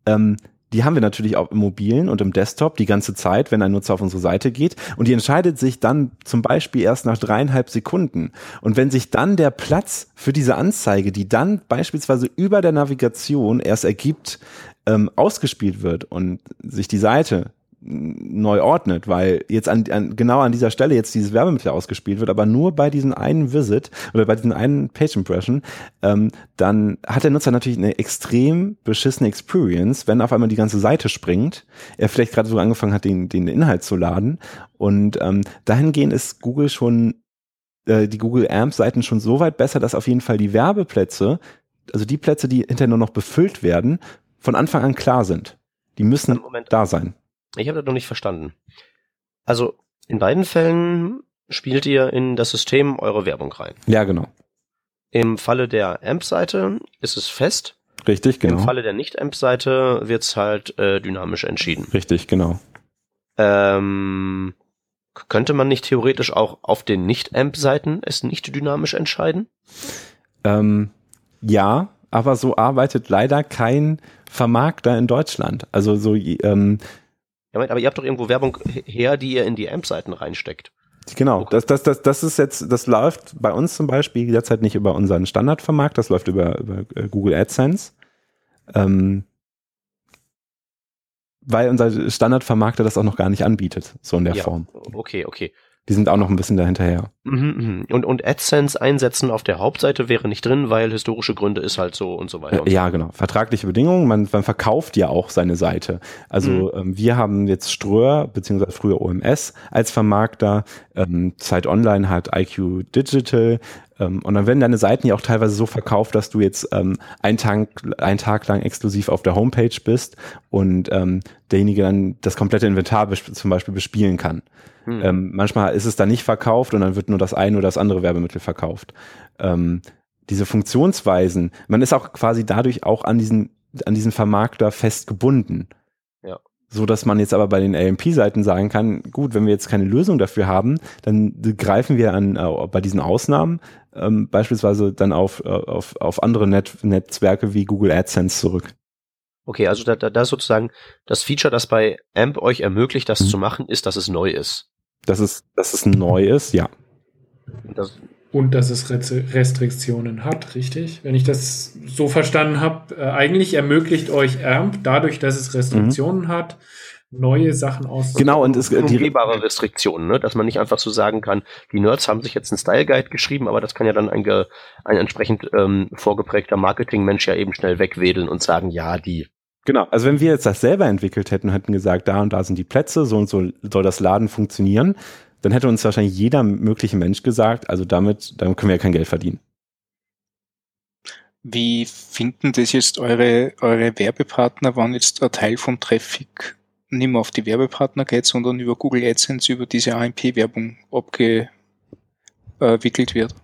ähm, die haben wir natürlich auch im mobilen und im Desktop die ganze Zeit, wenn ein Nutzer auf unsere Seite geht. Und die entscheidet sich dann zum Beispiel erst nach dreieinhalb Sekunden. Und wenn sich dann der Platz für diese Anzeige, die dann beispielsweise über der Navigation erst ergibt, ähm, ausgespielt wird und sich die Seite neu ordnet, weil jetzt an, an, genau an dieser Stelle jetzt dieses Werbemittel ausgespielt wird, aber nur bei diesem einen Visit oder bei diesem einen Page Impression, ähm, dann hat der Nutzer natürlich eine extrem beschissene Experience, wenn auf einmal die ganze Seite springt, er vielleicht gerade so angefangen hat, den, den Inhalt zu laden und ähm, dahingehend ist Google schon äh, die Google AMP Seiten schon so weit besser, dass auf jeden Fall die Werbeplätze, also die Plätze, die hinterher nur noch befüllt werden, von Anfang an klar sind. Die müssen Moment. da sein. Ich habe das noch nicht verstanden. Also in beiden Fällen spielt ihr in das System eure Werbung rein. Ja, genau. Im Falle der AMP-Seite ist es fest. Richtig, genau. Im Falle der Nicht-AMP-Seite wird es halt äh, dynamisch entschieden. Richtig, genau. Ähm, könnte man nicht theoretisch auch auf den Nicht-AMP-Seiten es nicht dynamisch entscheiden? Ähm, ja, aber so arbeitet leider kein Vermarkter in Deutschland. Also so ähm, ja, aber ihr habt doch irgendwo Werbung her, die ihr in die AMP-Seiten reinsteckt. Genau, okay. das, das, das, das ist jetzt, das läuft bei uns zum Beispiel derzeit nicht über unseren Standardvermarkt, das läuft über, über äh, Google AdSense. Ähm, weil unser Standardvermarkter das auch noch gar nicht anbietet, so in der ja, Form. Okay, okay. Die sind auch noch ein bisschen dahinterher. Mhm, mhm. Und, und AdSense einsetzen auf der Hauptseite wäre nicht drin, weil historische Gründe ist halt so und so weiter. Und ja, so. genau. Vertragliche Bedingungen. Man, man verkauft ja auch seine Seite. Also mhm. ähm, wir haben jetzt Ströer, beziehungsweise früher OMS als Vermarkter. Ähm, Zeit Online hat IQ Digital. Ähm, und dann werden deine Seiten ja auch teilweise so verkauft, dass du jetzt ähm, einen, Tag, einen Tag lang exklusiv auf der Homepage bist und ähm, derjenige dann das komplette Inventar zum Beispiel bespielen kann. Hm. Ähm, manchmal ist es dann nicht verkauft und dann wird nur das eine oder das andere Werbemittel verkauft. Ähm, diese Funktionsweisen, man ist auch quasi dadurch auch an diesen, an diesen Vermarkter festgebunden. So dass man jetzt aber bei den AMP-Seiten sagen kann, gut, wenn wir jetzt keine Lösung dafür haben, dann greifen wir an, äh, bei diesen Ausnahmen ähm, beispielsweise dann auf, äh, auf, auf andere Net Netzwerke wie Google AdSense zurück. Okay, also da, da, da sozusagen das Feature, das bei AMP euch ermöglicht, das mhm. zu machen, ist, dass es neu ist dass es, dass es neu ist, ja. Das und dass es Restriktionen hat, richtig? Wenn ich das so verstanden habe, äh, eigentlich ermöglicht euch AMP dadurch, dass es Restriktionen mhm. hat, neue Sachen aus. Genau, und es äh, die Restriktionen, ne? dass man nicht einfach so sagen kann, die Nerds haben sich jetzt einen Style Guide geschrieben, aber das kann ja dann ein, ein entsprechend ähm, vorgeprägter Marketingmensch ja eben schnell wegwedeln und sagen, ja, die Genau, also wenn wir jetzt das selber entwickelt hätten, hätten gesagt, da und da sind die Plätze, so und so soll das Laden funktionieren, dann hätte uns wahrscheinlich jeder mögliche Mensch gesagt, also damit, damit können wir ja kein Geld verdienen. Wie finden das jetzt eure, eure Werbepartner, wann jetzt ein Teil vom Traffic nicht mehr auf die Werbepartner geht, sondern über Google AdSense, über diese AMP-Werbung abgewickelt wird?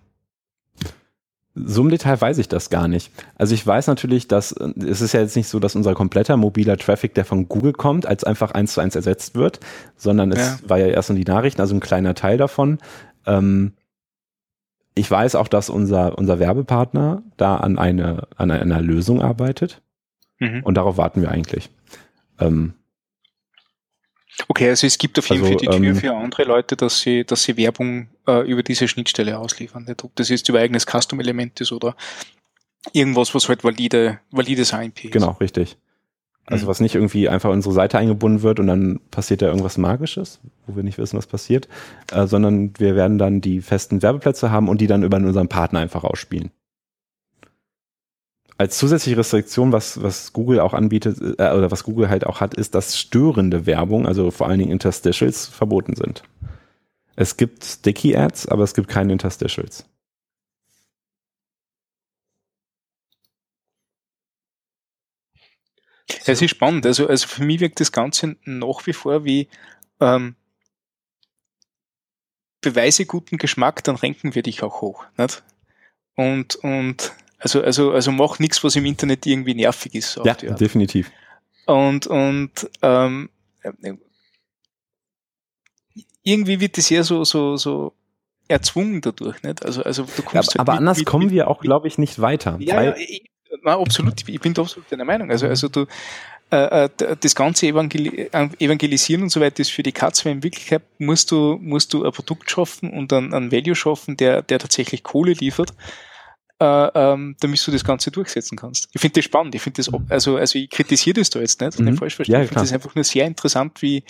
So im Detail weiß ich das gar nicht. Also ich weiß natürlich, dass es ist ja jetzt nicht so, dass unser kompletter mobiler Traffic, der von Google kommt, als einfach eins zu eins ersetzt wird, sondern es ja. war ja erst in die Nachrichten, also ein kleiner Teil davon. Ähm, ich weiß auch, dass unser, unser Werbepartner da an, eine, an einer Lösung arbeitet. Mhm. Und darauf warten wir eigentlich. Ähm, Okay, also es gibt auf jeden also, Fall die Tür ähm, für andere Leute, dass sie, dass sie Werbung äh, über diese Schnittstelle ausliefern. Nicht? Ob das jetzt über eigenes Custom-Element ist oder irgendwas, was halt valide, valides AMP ist. Genau, richtig. Also mhm. was nicht irgendwie einfach in unsere Seite eingebunden wird und dann passiert da irgendwas Magisches, wo wir nicht wissen, was passiert, äh, sondern wir werden dann die festen Werbeplätze haben und die dann über unseren Partner einfach ausspielen als zusätzliche Restriktion, was, was Google auch anbietet, äh, oder was Google halt auch hat, ist, dass störende Werbung, also vor allen Dingen Interstitials, verboten sind. Es gibt Sticky Ads, aber es gibt keine Interstitials. Es ist spannend. Also, also für mich wirkt das Ganze nach wie vor wie ähm, beweise guten Geschmack, dann renken wir dich auch hoch. Nicht? Und, und also, also, also mach nichts, was im Internet irgendwie nervig ist. Ja, definitiv. Und, und ähm, irgendwie wird das ja so, so, so erzwungen dadurch, nicht? Also, also du kommst ja, aber, halt anders mit, kommen mit, wir auch, glaube ich, nicht weiter. Ja, ja ich, na, absolut. Ich bin da absolut deiner Meinung. Also, also du, äh, äh das ganze Evangel Evangelisieren und so weiter ist für die Katze, weil in Wirklichkeit musst du, musst du ein Produkt schaffen und ein, ein Value schaffen, der, der tatsächlich Kohle liefert äh, ähm, damit du das Ganze durchsetzen kannst. Ich finde das spannend. Ich finde das, also, also ich kritisiere das da jetzt nicht, mhm. nicht falsch verstehen. Ja, ich finde das einfach nur sehr interessant, wie,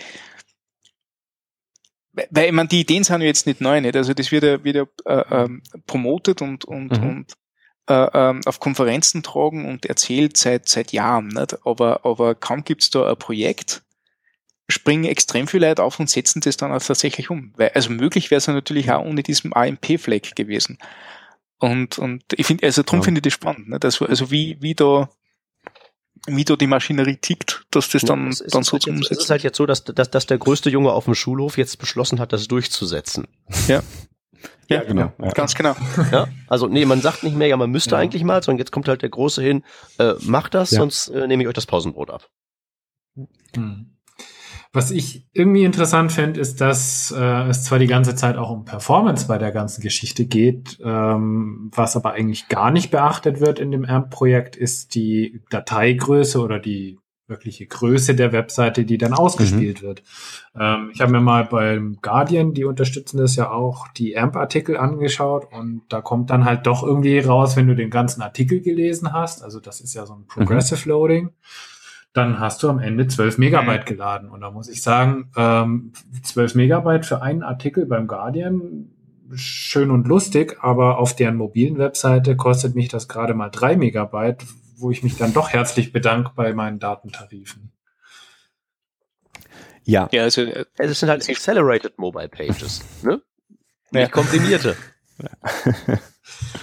weil ich meine, die Ideen sind ja jetzt nicht neu, nicht? Also das wird ja wieder äh, ähm, promotet und, und, mhm. und äh, ähm, auf Konferenzen tragen und erzählt seit seit Jahren, nicht? Aber, aber kaum gibt's da ein Projekt, springen extrem viele Leute auf und setzen das dann auch tatsächlich um. Weil, also möglich wäre es ja natürlich auch ohne diesem AMP-Fleck gewesen. Und, und ich finde, also darum ja. finde ich das spannend, ne? also, also wie, wie da, wie da die Maschinerie tickt, dass das dann, ja, dann so halt zu umsetzen. Es ist halt jetzt so, dass, dass, dass der größte Junge auf dem Schulhof jetzt beschlossen hat, das durchzusetzen. Ja. Ja, genau. Ja. Ganz genau. Ja, also nee, man sagt nicht mehr, ja, man müsste ja. eigentlich mal, sondern jetzt kommt halt der Große hin, äh, macht das, sonst äh, nehme ich euch das Pausenbrot ab. Hm. Was ich irgendwie interessant finde, ist, dass äh, es zwar die ganze Zeit auch um Performance bei der ganzen Geschichte geht, ähm, was aber eigentlich gar nicht beachtet wird in dem AMP-Projekt, ist die Dateigröße oder die wirkliche Größe der Webseite, die dann ausgespielt mhm. wird. Ähm, ich habe mir mal beim Guardian, die unterstützen das ja auch, die AMP-Artikel angeschaut und da kommt dann halt doch irgendwie raus, wenn du den ganzen Artikel gelesen hast. Also das ist ja so ein Progressive mhm. Dann hast du am Ende 12 Megabyte mhm. geladen. Und da muss ich sagen, ähm, 12 Megabyte für einen Artikel beim Guardian, schön und lustig, aber auf deren mobilen Webseite kostet mich das gerade mal 3 Megabyte, wo ich mich dann doch herzlich bedanke bei meinen Datentarifen. Ja. Ja, also, äh, es sind halt Accelerated Mobile Pages, ne? Nicht ja. komprimierte.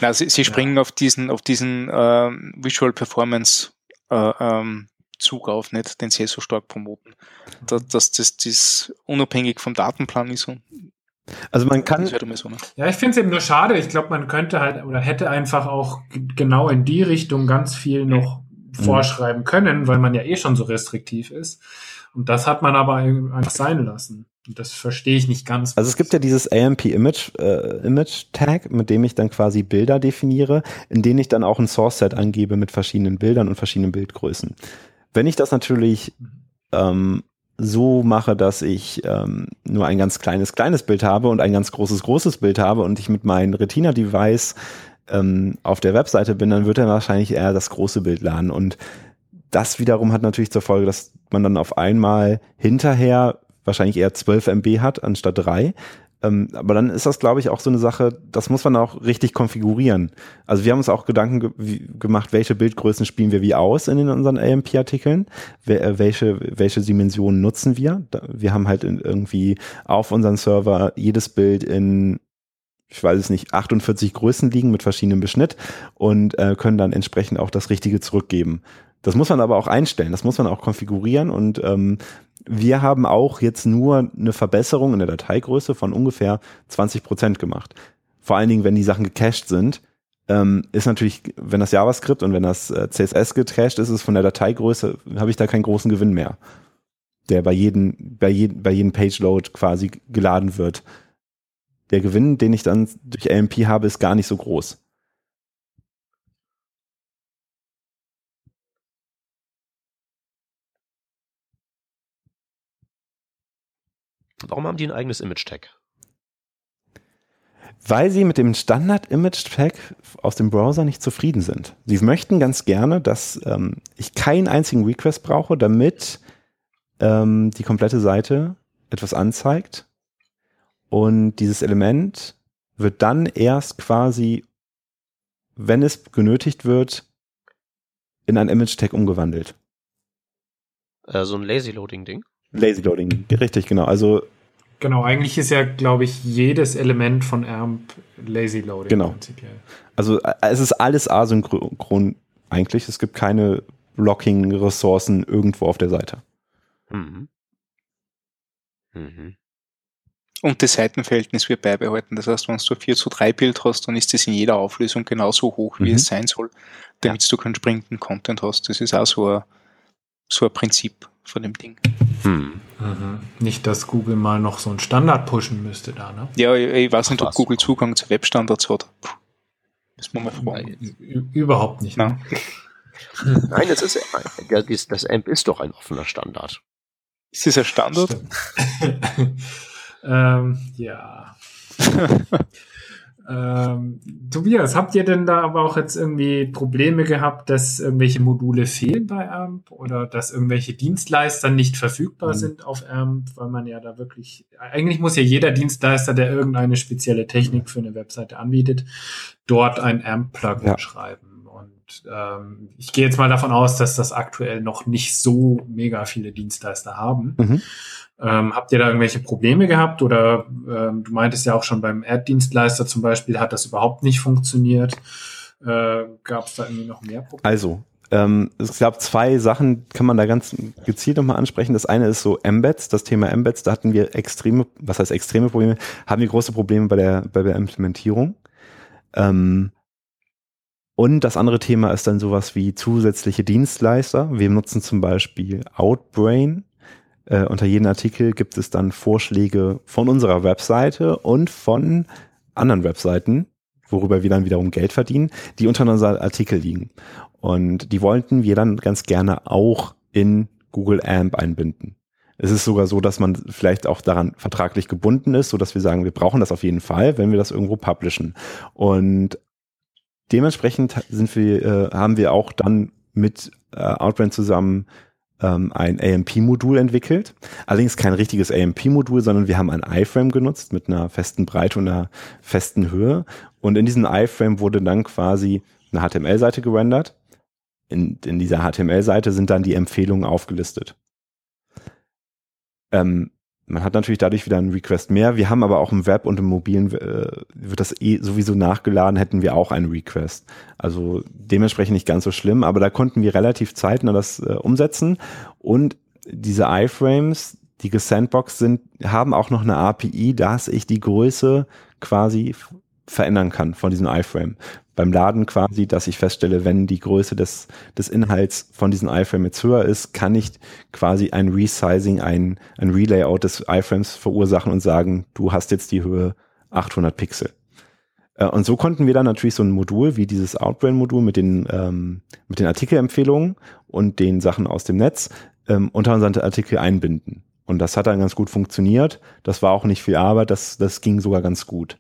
Na, sie, sie springen ja. auf diesen, auf diesen ähm, Visual Performance äh, ähm, Zug auf, nicht den sehr so stark promoten. Dass, dass das, das unabhängig vom Datenplan ist und also man kann. So, ne? Ja, ich finde es eben nur schade. Ich glaube, man könnte halt oder hätte einfach auch genau in die Richtung ganz viel noch mhm. vorschreiben können, weil man ja eh schon so restriktiv ist. Und das hat man aber einfach sein lassen. Und das verstehe ich nicht ganz. Also es gibt ja dieses AMP Image, äh, Image Tag, mit dem ich dann quasi Bilder definiere, in denen ich dann auch ein Source Set angebe mit verschiedenen Bildern und verschiedenen Bildgrößen. Wenn ich das natürlich ähm, so mache, dass ich ähm, nur ein ganz kleines, kleines Bild habe und ein ganz großes, großes Bild habe und ich mit meinem Retina-Device ähm, auf der Webseite bin, dann wird er wahrscheinlich eher das große Bild laden. Und das wiederum hat natürlich zur Folge, dass man dann auf einmal hinterher wahrscheinlich eher 12 MB hat anstatt 3, ähm, aber dann ist das, glaube ich, auch so eine Sache, das muss man auch richtig konfigurieren. Also wir haben uns auch Gedanken ge wie, gemacht, welche Bildgrößen spielen wir wie aus in, den, unseren AMP-Artikeln, äh, welche, welche Dimensionen nutzen wir. Da, wir haben halt irgendwie auf unseren Server jedes Bild in ich weiß es nicht, 48 Größen liegen mit verschiedenem Beschnitt und äh, können dann entsprechend auch das Richtige zurückgeben. Das muss man aber auch einstellen, das muss man auch konfigurieren und ähm, wir haben auch jetzt nur eine Verbesserung in der Dateigröße von ungefähr 20 Prozent gemacht. Vor allen Dingen, wenn die Sachen gecached sind, ähm, ist natürlich, wenn das JavaScript und wenn das äh, CSS getrashed ist, ist von der Dateigröße, habe ich da keinen großen Gewinn mehr, der bei jedem, bei jedem, bei jedem Page-Load quasi geladen wird. Der Gewinn, den ich dann durch AMP habe, ist gar nicht so groß. Warum haben die ein eigenes Image-Tag? Weil sie mit dem Standard-Image-Tag aus dem Browser nicht zufrieden sind. Sie möchten ganz gerne, dass ähm, ich keinen einzigen Request brauche, damit ähm, die komplette Seite etwas anzeigt. Und dieses Element wird dann erst quasi, wenn es genötigt wird, in ein Image-Tag umgewandelt. Äh, so ein Lazy-Loading-Ding? Lazy-Loading, richtig, genau. Also Genau, eigentlich ist ja, glaube ich, jedes Element von AMP Lazy Loading genau. prinzipiell. Also äh, es ist alles asynchron eigentlich. Es gibt keine Blocking-Ressourcen irgendwo auf der Seite. Mhm. Mhm. Und das Seitenverhältnis wird beibehalten. Das heißt, wenn du 4 zu 3 Bild hast, dann ist das in jeder Auflösung genauso hoch, wie mhm. es sein soll, damit ja. du keinen springenden Content hast. Das ist auch so ein, so ein Prinzip von dem Ding. Hm. Mhm. Nicht, dass Google mal noch so einen Standard pushen müsste da, ne? Ja, ich, weiß nicht, ob Google Zugang zu Webstandards hat. Müssen wir mal fragen. Überhaupt nicht. Ne? Nein, das ist das AMP ist doch ein offener Standard. Ist das ein Standard? ähm, ja. Ähm, Tobias, habt ihr denn da aber auch jetzt irgendwie Probleme gehabt, dass irgendwelche Module fehlen bei AMP oder dass irgendwelche Dienstleister nicht verfügbar mhm. sind auf AMP, weil man ja da wirklich, eigentlich muss ja jeder Dienstleister, der irgendeine spezielle Technik für eine Webseite anbietet, dort ein AMP-Plugin ja. schreiben. Und ähm, ich gehe jetzt mal davon aus, dass das aktuell noch nicht so mega viele Dienstleister haben. Mhm. Ähm, habt ihr da irgendwelche Probleme gehabt oder ähm, du meintest ja auch schon beim Ad-Dienstleister zum Beispiel hat das überhaupt nicht funktioniert. Äh, Gab es da irgendwie noch mehr Probleme? Also, ähm, es gab zwei Sachen, kann man da ganz gezielt nochmal ansprechen. Das eine ist so Embeds, das Thema Embeds, da hatten wir extreme, was heißt extreme Probleme, haben wir große Probleme bei der, bei der Implementierung. Ähm, und das andere Thema ist dann sowas wie zusätzliche Dienstleister. Wir nutzen zum Beispiel Outbrain äh, unter jedem Artikel gibt es dann Vorschläge von unserer Webseite und von anderen Webseiten, worüber wir dann wiederum Geld verdienen, die unter unserem Artikel liegen. Und die wollten wir dann ganz gerne auch in Google AMP einbinden. Es ist sogar so, dass man vielleicht auch daran vertraglich gebunden ist, so dass wir sagen, wir brauchen das auf jeden Fall, wenn wir das irgendwo publishen. Und dementsprechend sind wir, äh, haben wir auch dann mit äh, Outbrand zusammen ähm, ein AMP-Modul entwickelt. Allerdings kein richtiges AMP-Modul, sondern wir haben ein iFrame genutzt mit einer festen Breite und einer festen Höhe. Und in diesem iFrame wurde dann quasi eine HTML-Seite gerendert. In, in dieser HTML-Seite sind dann die Empfehlungen aufgelistet. Ähm, man hat natürlich dadurch wieder einen Request mehr. Wir haben aber auch im Web und im mobilen äh, wird das eh sowieso nachgeladen, hätten wir auch einen Request. Also dementsprechend nicht ganz so schlimm, aber da konnten wir relativ zeitnah das äh, umsetzen und diese iFrames, die gesandboxed sind, haben auch noch eine API, dass ich die Größe quasi verändern kann von diesem iFrame beim Laden quasi, dass ich feststelle, wenn die Größe des, des Inhalts von diesem iFrame jetzt höher ist, kann ich quasi ein Resizing, ein, ein Relayout des iFrames verursachen und sagen, du hast jetzt die Höhe 800 Pixel. Äh, und so konnten wir dann natürlich so ein Modul wie dieses Outbrain-Modul mit den, ähm, mit den Artikelempfehlungen und den Sachen aus dem Netz ähm, unter unseren Artikel einbinden. Und das hat dann ganz gut funktioniert. Das war auch nicht viel Arbeit, das, das ging sogar ganz gut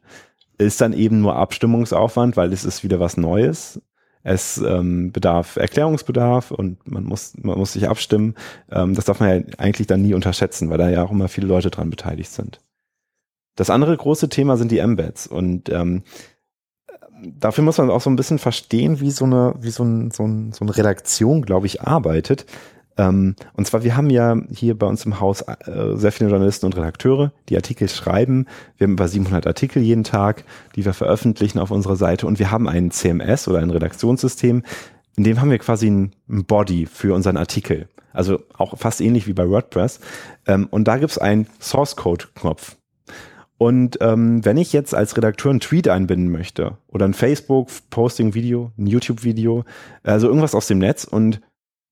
ist dann eben nur Abstimmungsaufwand, weil es ist wieder was Neues. Es ähm, bedarf Erklärungsbedarf und man muss, man muss sich abstimmen. Ähm, das darf man ja eigentlich dann nie unterschätzen, weil da ja auch immer viele Leute dran beteiligt sind. Das andere große Thema sind die Embeds und ähm, dafür muss man auch so ein bisschen verstehen, wie so eine, wie so, ein, so, ein, so eine Redaktion, glaube ich, arbeitet. Ähm, und zwar, wir haben ja hier bei uns im Haus äh, sehr viele Journalisten und Redakteure, die Artikel schreiben. Wir haben über 700 Artikel jeden Tag, die wir veröffentlichen auf unserer Seite. Und wir haben ein CMS oder ein Redaktionssystem, in dem haben wir quasi ein Body für unseren Artikel. Also auch fast ähnlich wie bei WordPress. Ähm, und da gibt's einen Source Code Knopf. Und ähm, wenn ich jetzt als Redakteur einen Tweet einbinden möchte oder ein Facebook-Posting-Video, ein YouTube-Video, also irgendwas aus dem Netz und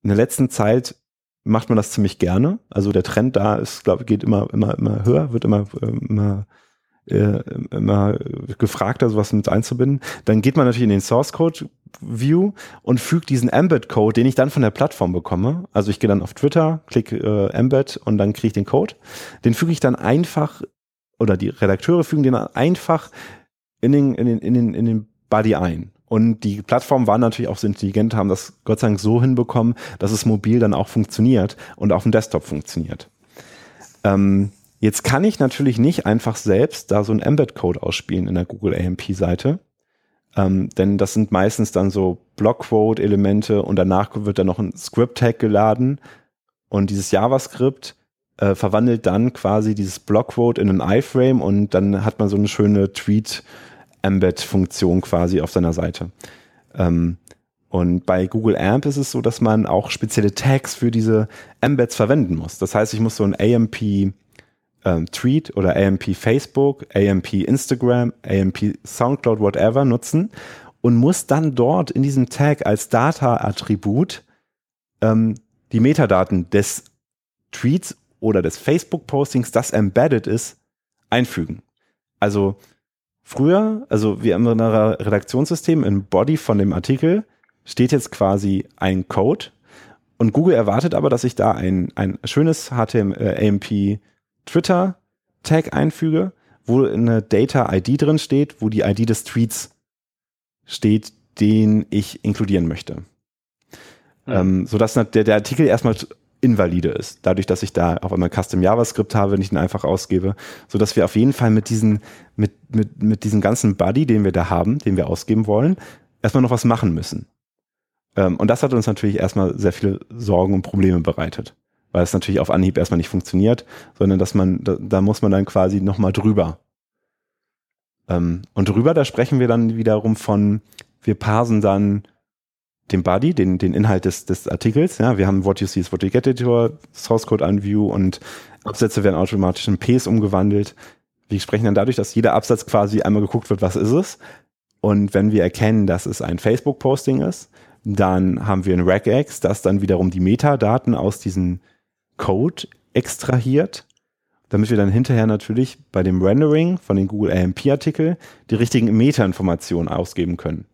in der letzten Zeit macht man das ziemlich gerne. Also der Trend da ist, glaube ich, geht immer, immer, immer höher, wird immer, immer, äh, immer gefragter, sowas mit einzubinden. Dann geht man natürlich in den Source Code View und fügt diesen Embed Code, den ich dann von der Plattform bekomme. Also ich gehe dann auf Twitter, klicke äh, Embed und dann kriege ich den Code. Den füge ich dann einfach oder die Redakteure fügen den einfach in den, in den, in den, in den Body ein. Und die Plattformen waren natürlich auch so intelligent, haben das Gott sei Dank so hinbekommen, dass es mobil dann auch funktioniert und auf dem Desktop funktioniert. Ähm, jetzt kann ich natürlich nicht einfach selbst da so einen Embed-Code ausspielen in der Google AMP-Seite. Ähm, denn das sind meistens dann so Blockquote-Elemente und danach wird dann noch ein Script-Tag geladen. Und dieses JavaScript äh, verwandelt dann quasi dieses Blockquote in einen iframe und dann hat man so eine schöne Tweet-Embed-Funktion quasi auf seiner Seite. Ähm, und bei Google AMP ist es so, dass man auch spezielle Tags für diese Embeds verwenden muss. Das heißt, ich muss so ein AMP ähm, Tweet oder AMP Facebook, AMP Instagram, AMP Soundcloud, whatever nutzen und muss dann dort in diesem Tag als Data-Attribut ähm, die Metadaten des Tweets oder des Facebook-Postings, das embedded ist, einfügen. Also früher, also wir haben in einem Redaktionssystem im Body von dem Artikel steht jetzt quasi ein Code und Google erwartet aber, dass ich da ein, ein schönes HTML, äh, AMP Twitter Tag einfüge, wo eine Data ID drin steht, wo die ID des Tweets steht, den ich inkludieren möchte. Mhm. Ähm, sodass der, der Artikel erstmal invalide ist. Dadurch, dass ich da auf einmal Custom JavaScript habe, wenn ich ihn einfach ausgebe, so dass wir auf jeden Fall mit diesen, mit, mit, mit diesem ganzen Buddy, den wir da haben, den wir ausgeben wollen, erstmal noch was machen müssen. Ähm, und das hat uns natürlich erstmal sehr viele Sorgen und Probleme bereitet. Weil es natürlich auf Anhieb erstmal nicht funktioniert, sondern dass man, da, da muss man dann quasi nochmal drüber. Ähm, und drüber, da sprechen wir dann wiederum von, wir parsen dann den Body, den, den Inhalt des, des Artikels. Ja, wir haben What You See is What You Get Editor, Source Code Unview und Absätze werden automatisch in Ps umgewandelt. Wir sprechen dann dadurch, dass jeder Absatz quasi einmal geguckt wird, was ist es. Und wenn wir erkennen, dass es ein Facebook-Posting ist, dann haben wir ein Regex, das dann wiederum die Metadaten aus diesem Code extrahiert, damit wir dann hinterher natürlich bei dem Rendering von den Google AMP-Artikel die richtigen Meta-Informationen ausgeben können.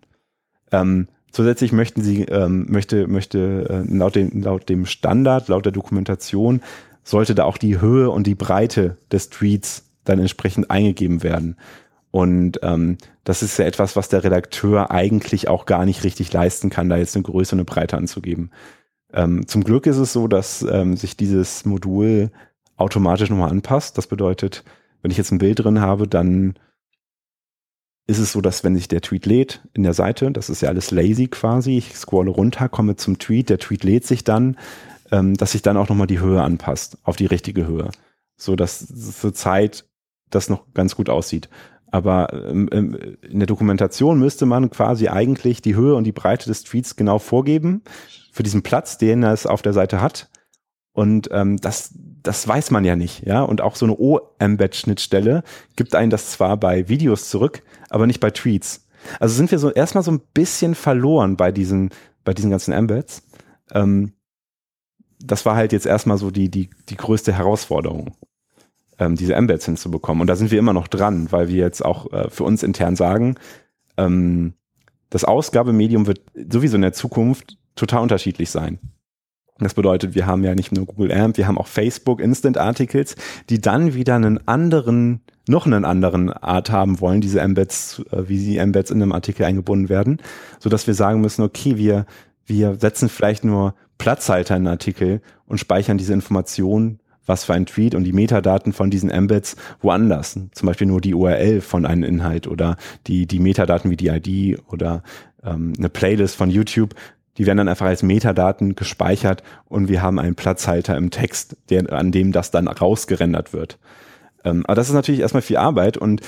Ähm, Zusätzlich möchten sie, ähm, möchte, möchte äh, laut, dem, laut dem Standard, laut der Dokumentation, sollte da auch die Höhe und die Breite des Tweets dann entsprechend eingegeben werden. Und ähm, das ist ja etwas, was der Redakteur eigentlich auch gar nicht richtig leisten kann, da jetzt eine Größe und eine Breite anzugeben. Ähm, zum Glück ist es so, dass ähm, sich dieses Modul automatisch nochmal anpasst. Das bedeutet, wenn ich jetzt ein Bild drin habe, dann ist es so, dass wenn sich der Tweet lädt in der Seite, das ist ja alles lazy quasi, ich scrolle runter, komme zum Tweet, der Tweet lädt sich dann, ähm, dass sich dann auch nochmal die Höhe anpasst, auf die richtige Höhe. So dass zur Zeit das noch ganz gut aussieht. Aber ähm, ähm, in der Dokumentation müsste man quasi eigentlich die Höhe und die Breite des Tweets genau vorgeben für diesen Platz, den es auf der Seite hat. Und ähm, das, das weiß man ja nicht, ja. Und auch so eine O-Embed-Schnittstelle gibt einen das zwar bei Videos zurück, aber nicht bei Tweets. Also sind wir so erstmal so ein bisschen verloren bei diesen, bei diesen ganzen Embeds. Ähm, das war halt jetzt erstmal so die, die, die größte Herausforderung, ähm, diese Embeds hinzubekommen. Und da sind wir immer noch dran, weil wir jetzt auch äh, für uns intern sagen, ähm, das Ausgabemedium wird sowieso in der Zukunft total unterschiedlich sein. Das bedeutet, wir haben ja nicht nur Google AMP, wir haben auch Facebook Instant Articles, die dann wieder einen anderen, noch einen anderen Art haben wollen, diese Embeds, äh, wie sie Embeds in einem Artikel eingebunden werden, so dass wir sagen müssen, okay, wir, wir setzen vielleicht nur Platzhalter in den Artikel und speichern diese Informationen, was für ein Tweet und die Metadaten von diesen Embeds woanders. Zum Beispiel nur die URL von einem Inhalt oder die, die Metadaten wie die ID oder ähm, eine Playlist von YouTube die werden dann einfach als Metadaten gespeichert und wir haben einen Platzhalter im Text, der, an dem das dann rausgerendert wird. Ähm, aber das ist natürlich erstmal viel Arbeit und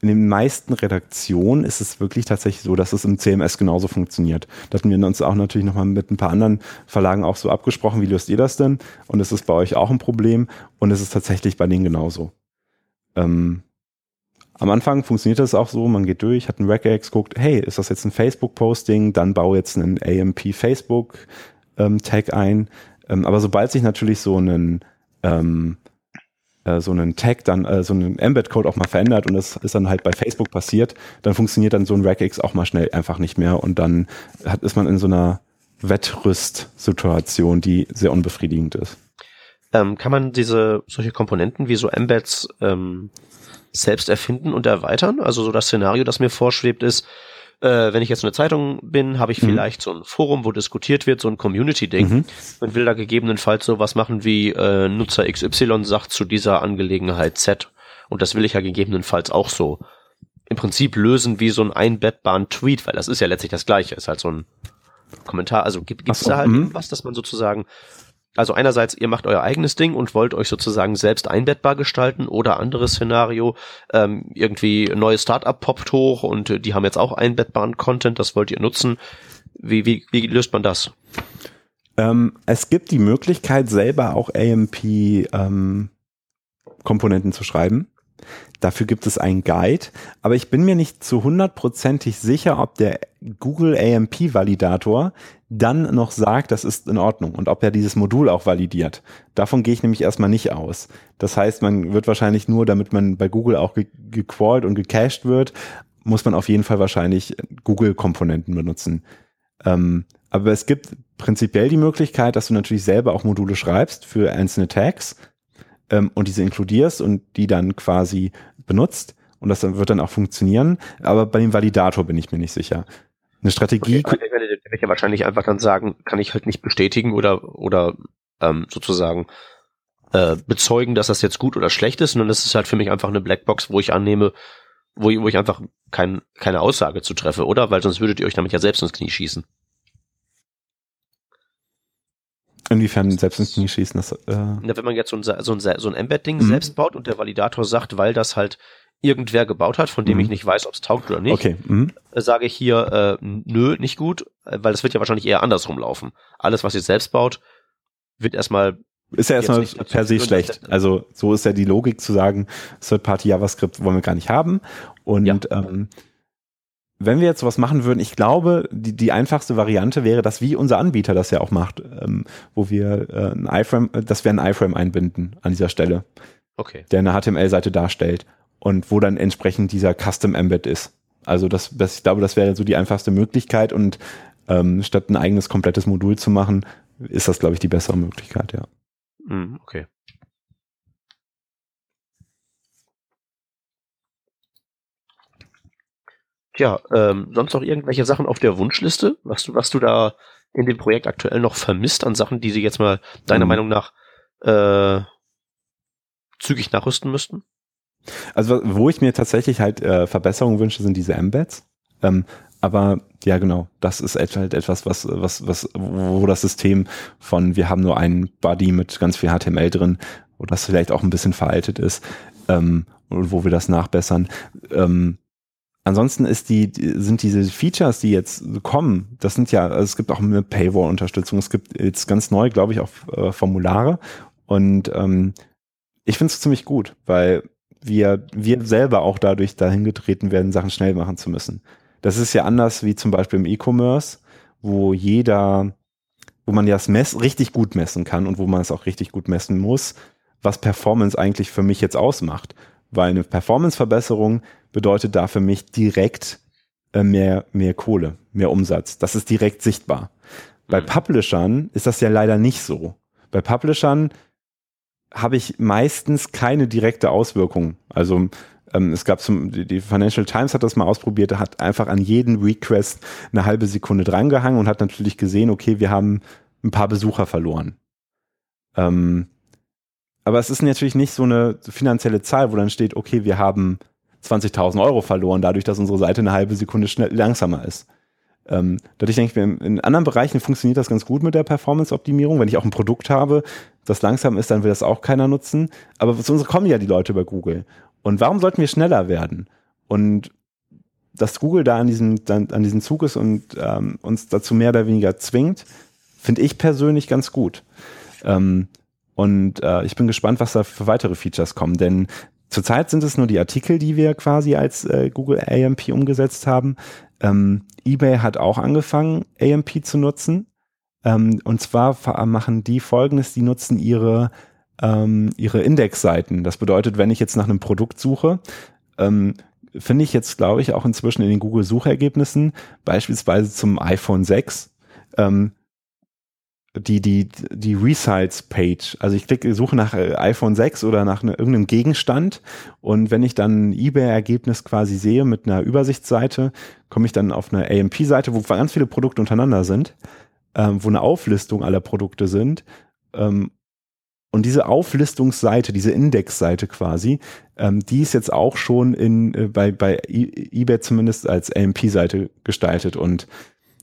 in den meisten Redaktionen ist es wirklich tatsächlich so, dass es im CMS genauso funktioniert. Da hatten wir uns auch natürlich nochmal mit ein paar anderen Verlagen auch so abgesprochen, wie löst ihr das denn? Und ist es bei euch auch ein Problem und es ist tatsächlich bei denen genauso. Ähm, am Anfang funktioniert das auch so, man geht durch, hat einen Regex, guckt, hey, ist das jetzt ein Facebook-Posting, dann baue jetzt einen AMP Facebook ähm, ein. Ähm, aber sobald sich natürlich so ein ähm, äh, so einen Tag dann, äh, so einen Embed-Code auch mal verändert und das ist dann halt bei Facebook passiert, dann funktioniert dann so ein Regex auch mal schnell einfach nicht mehr und dann hat, ist man in so einer Wettrüst-Situation, die sehr unbefriedigend ist. Ähm, kann man diese solche Komponenten wie so Embeds ähm, selbst erfinden und erweitern? Also so das Szenario, das mir vorschwebt, ist, äh, wenn ich jetzt eine Zeitung bin, habe ich mhm. vielleicht so ein Forum, wo diskutiert wird, so ein Community-Ding mhm. und will da gegebenenfalls sowas machen wie äh, Nutzer XY sagt zu dieser Angelegenheit Z. Und das will ich ja gegebenenfalls auch so im Prinzip lösen wie so ein einbettbaren Tweet, weil das ist ja letztlich das Gleiche, ist halt so ein Kommentar. Also gibt es so, da halt mhm. was, dass man sozusagen also einerseits, ihr macht euer eigenes Ding und wollt euch sozusagen selbst einbettbar gestalten oder anderes Szenario, ähm, irgendwie neues Startup poppt hoch und äh, die haben jetzt auch einbettbaren Content, das wollt ihr nutzen. Wie, wie, wie löst man das? Ähm, es gibt die Möglichkeit, selber auch AMP-Komponenten ähm, zu schreiben. Dafür gibt es einen Guide, aber ich bin mir nicht zu hundertprozentig sicher, ob der Google AMP Validator dann noch sagt, das ist in Ordnung und ob er dieses Modul auch validiert. Davon gehe ich nämlich erstmal nicht aus. Das heißt, man wird wahrscheinlich nur, damit man bei Google auch ge gecrawlt und gecached wird, muss man auf jeden Fall wahrscheinlich Google-Komponenten benutzen. Ähm, aber es gibt prinzipiell die Möglichkeit, dass du natürlich selber auch Module schreibst für einzelne Tags ähm, und diese inkludierst und die dann quasi benutzt. Und das wird dann auch funktionieren. Aber bei dem Validator bin ich mir nicht sicher. Eine Strategie. Okay, der werde ich ja wahrscheinlich einfach dann sagen, kann ich halt nicht bestätigen oder, oder ähm, sozusagen äh, bezeugen, dass das jetzt gut oder schlecht ist, sondern das ist halt für mich einfach eine Blackbox, wo ich annehme, wo ich, wo ich einfach kein, keine Aussage zu treffe, oder? Weil sonst würdet ihr euch damit ja selbst ins Knie schießen. Inwiefern selbst ins Knie schießen? Das, äh ja, wenn man jetzt so ein, so ein, so ein Embed-Ding mhm. selbst baut und der Validator sagt, weil das halt irgendwer gebaut hat, von dem mhm. ich nicht weiß, ob es taugt oder nicht, okay. mhm. Äh, sage ich hier, äh, nö, nicht gut, äh, weil das wird ja wahrscheinlich eher andersrum laufen. Alles, was ihr selbst baut, wird erstmal ist ja erstmal per se schlecht. Also so ist ja die Logik zu sagen, Third-Party JavaScript wollen wir gar nicht haben. Und ja. ähm, wenn wir jetzt sowas machen würden, ich glaube, die, die einfachste Variante wäre, dass wie unser Anbieter das ja auch macht, ähm, wo wir äh, ein iFrame, äh, dass wir ein iFrame einbinden an dieser Stelle. Okay. Der eine HTML-Seite darstellt und wo dann entsprechend dieser Custom Embed ist. Also das, das, ich glaube, das wäre so die einfachste Möglichkeit und ähm, statt ein eigenes komplettes Modul zu machen, ist das, glaube ich, die bessere Möglichkeit, ja. Mm, okay. Tja, ähm, sonst noch irgendwelche Sachen auf der Wunschliste, was du, was du da in dem Projekt aktuell noch vermisst an Sachen, die sie jetzt mal deiner mhm. Meinung nach äh, zügig nachrüsten müssten? Also wo ich mir tatsächlich halt äh, Verbesserungen wünsche, sind diese Embeds. Ähm, aber ja, genau, das ist halt etwas, was, was, was, wo das System von wir haben nur einen Body mit ganz viel HTML drin, wo das vielleicht auch ein bisschen veraltet ist, ähm, und wo wir das nachbessern. Ähm, Ansonsten ist die, sind diese Features, die jetzt kommen, das sind ja, also es gibt auch eine Paywall-Unterstützung, es gibt jetzt ganz neu, glaube ich, auch äh, Formulare und ähm, ich finde es ziemlich gut, weil wir, wir selber auch dadurch dahin getreten werden, Sachen schnell machen zu müssen. Das ist ja anders wie zum Beispiel im E-Commerce, wo jeder, wo man ja das Mess richtig gut messen kann und wo man es auch richtig gut messen muss, was Performance eigentlich für mich jetzt ausmacht. Weil eine Performance-Verbesserung bedeutet da für mich direkt äh, mehr, mehr Kohle, mehr Umsatz. Das ist direkt sichtbar. Bei mhm. Publishern ist das ja leider nicht so. Bei Publishern habe ich meistens keine direkte Auswirkung. Also ähm, es gab zum, die Financial Times hat das mal ausprobiert, hat einfach an jeden Request eine halbe Sekunde drangehangen und hat natürlich gesehen, okay, wir haben ein paar Besucher verloren. Ähm, aber es ist natürlich nicht so eine finanzielle Zahl, wo dann steht, okay, wir haben 20.000 Euro verloren, dadurch, dass unsere Seite eine halbe Sekunde schnell, langsamer ist. Ähm, dadurch denke ich mir, in anderen Bereichen funktioniert das ganz gut mit der Performance-Optimierung. Wenn ich auch ein Produkt habe, das langsam ist, dann will das auch keiner nutzen. Aber zu uns kommen ja die Leute über Google. Und warum sollten wir schneller werden? Und dass Google da an diesem, an diesem Zug ist und ähm, uns dazu mehr oder weniger zwingt, finde ich persönlich ganz gut. Ähm, und äh, ich bin gespannt, was da für weitere Features kommen, denn zurzeit sind es nur die Artikel, die wir quasi als äh, Google AMP umgesetzt haben. Ähm, eBay hat auch angefangen, AMP zu nutzen. Ähm, und zwar machen die folgendes, die nutzen ihre, ähm, ihre Indexseiten. Das bedeutet, wenn ich jetzt nach einem Produkt suche, ähm, finde ich jetzt, glaube ich, auch inzwischen in den Google-Suchergebnissen, beispielsweise zum iPhone 6, ähm, die, die, die Resize-Page. Also ich klicke, suche nach äh, iPhone 6 oder nach ne, irgendeinem Gegenstand und wenn ich dann ein eBay-Ergebnis quasi sehe mit einer Übersichtsseite, komme ich dann auf eine AMP-Seite, wo ganz viele Produkte untereinander sind, ähm, wo eine Auflistung aller Produkte sind. Ähm, und diese Auflistungsseite, diese Indexseite quasi, ähm, die ist jetzt auch schon in, äh, bei, bei eBay zumindest als AMP-Seite gestaltet und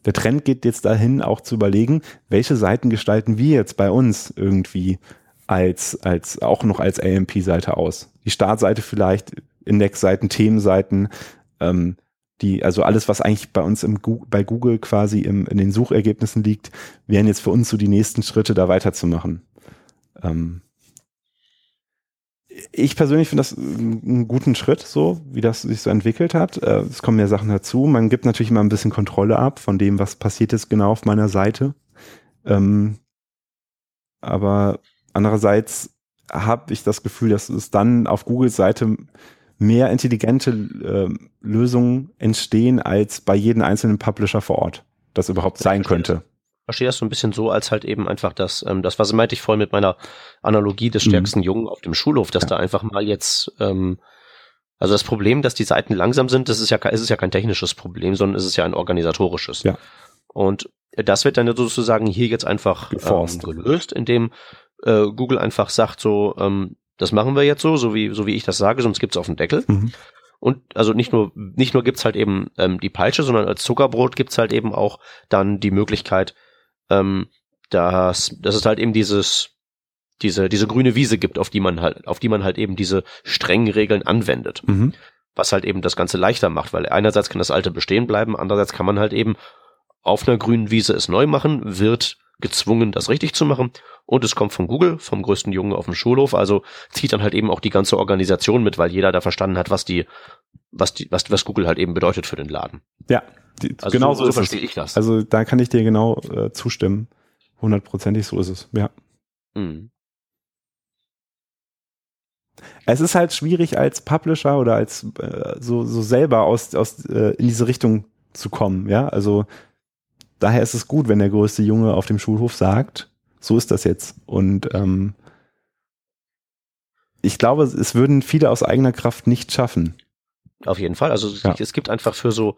der Trend geht jetzt dahin, auch zu überlegen, welche Seiten gestalten wir jetzt bei uns irgendwie als, als, auch noch als AMP-Seite aus. Die Startseite vielleicht, Indexseiten, Themenseiten, ähm, die, also alles, was eigentlich bei uns im, bei Google quasi im, in den Suchergebnissen liegt, wären jetzt für uns so die nächsten Schritte, da weiterzumachen. Ähm, ich persönlich finde das einen guten Schritt, so wie das sich so entwickelt hat. Äh, es kommen mehr Sachen dazu. Man gibt natürlich immer ein bisschen Kontrolle ab von dem, was passiert ist genau auf meiner Seite. Ähm, aber andererseits habe ich das Gefühl, dass es dann auf Googles Seite mehr intelligente äh, Lösungen entstehen als bei jedem einzelnen Publisher vor Ort, das überhaupt sein könnte verstehe das so ein bisschen so, als halt eben einfach das, ähm, das, was meinte ich vorhin mit meiner Analogie des mhm. stärksten mhm. Jungen auf dem Schulhof, dass ja. da einfach mal jetzt, ähm, also das Problem, dass die Seiten langsam sind, das ist ja, ist es ja kein technisches Problem, sondern ist es ja ein organisatorisches. Ja. Und das wird dann sozusagen hier jetzt einfach ähm, gelöst, indem äh, Google einfach sagt so, ähm, das machen wir jetzt so, so wie, so wie ich das sage, sonst gibt's auf den Deckel. Mhm. Und also nicht nur, nicht nur gibt's halt eben ähm, die Peitsche, sondern als Zuckerbrot gibt's halt eben auch dann die Möglichkeit, ähm, dass, dass es halt eben dieses, diese, diese grüne Wiese gibt, auf die man halt, auf die man halt eben diese strengen Regeln anwendet. Mhm. Was halt eben das Ganze leichter macht, weil einerseits kann das alte bestehen bleiben, andererseits kann man halt eben auf einer grünen Wiese es neu machen, wird gezwungen, das richtig zu machen. Und es kommt von Google, vom größten Jungen auf dem Schulhof. Also zieht dann halt eben auch die ganze Organisation mit, weil jeder da verstanden hat, was die, was die, was, was Google halt eben bedeutet für den Laden. Ja, die, also genau so, so, so verstehe ich das. Also da kann ich dir genau äh, zustimmen. Hundertprozentig so ist es, ja. Mhm. Es ist halt schwierig als Publisher oder als äh, so, so selber aus, aus äh, in diese Richtung zu kommen, ja. Also daher ist es gut, wenn der größte Junge auf dem Schulhof sagt, so ist das jetzt. Und ähm, ich glaube, es würden viele aus eigener Kraft nicht schaffen. Auf jeden Fall. Also ja. es gibt einfach für so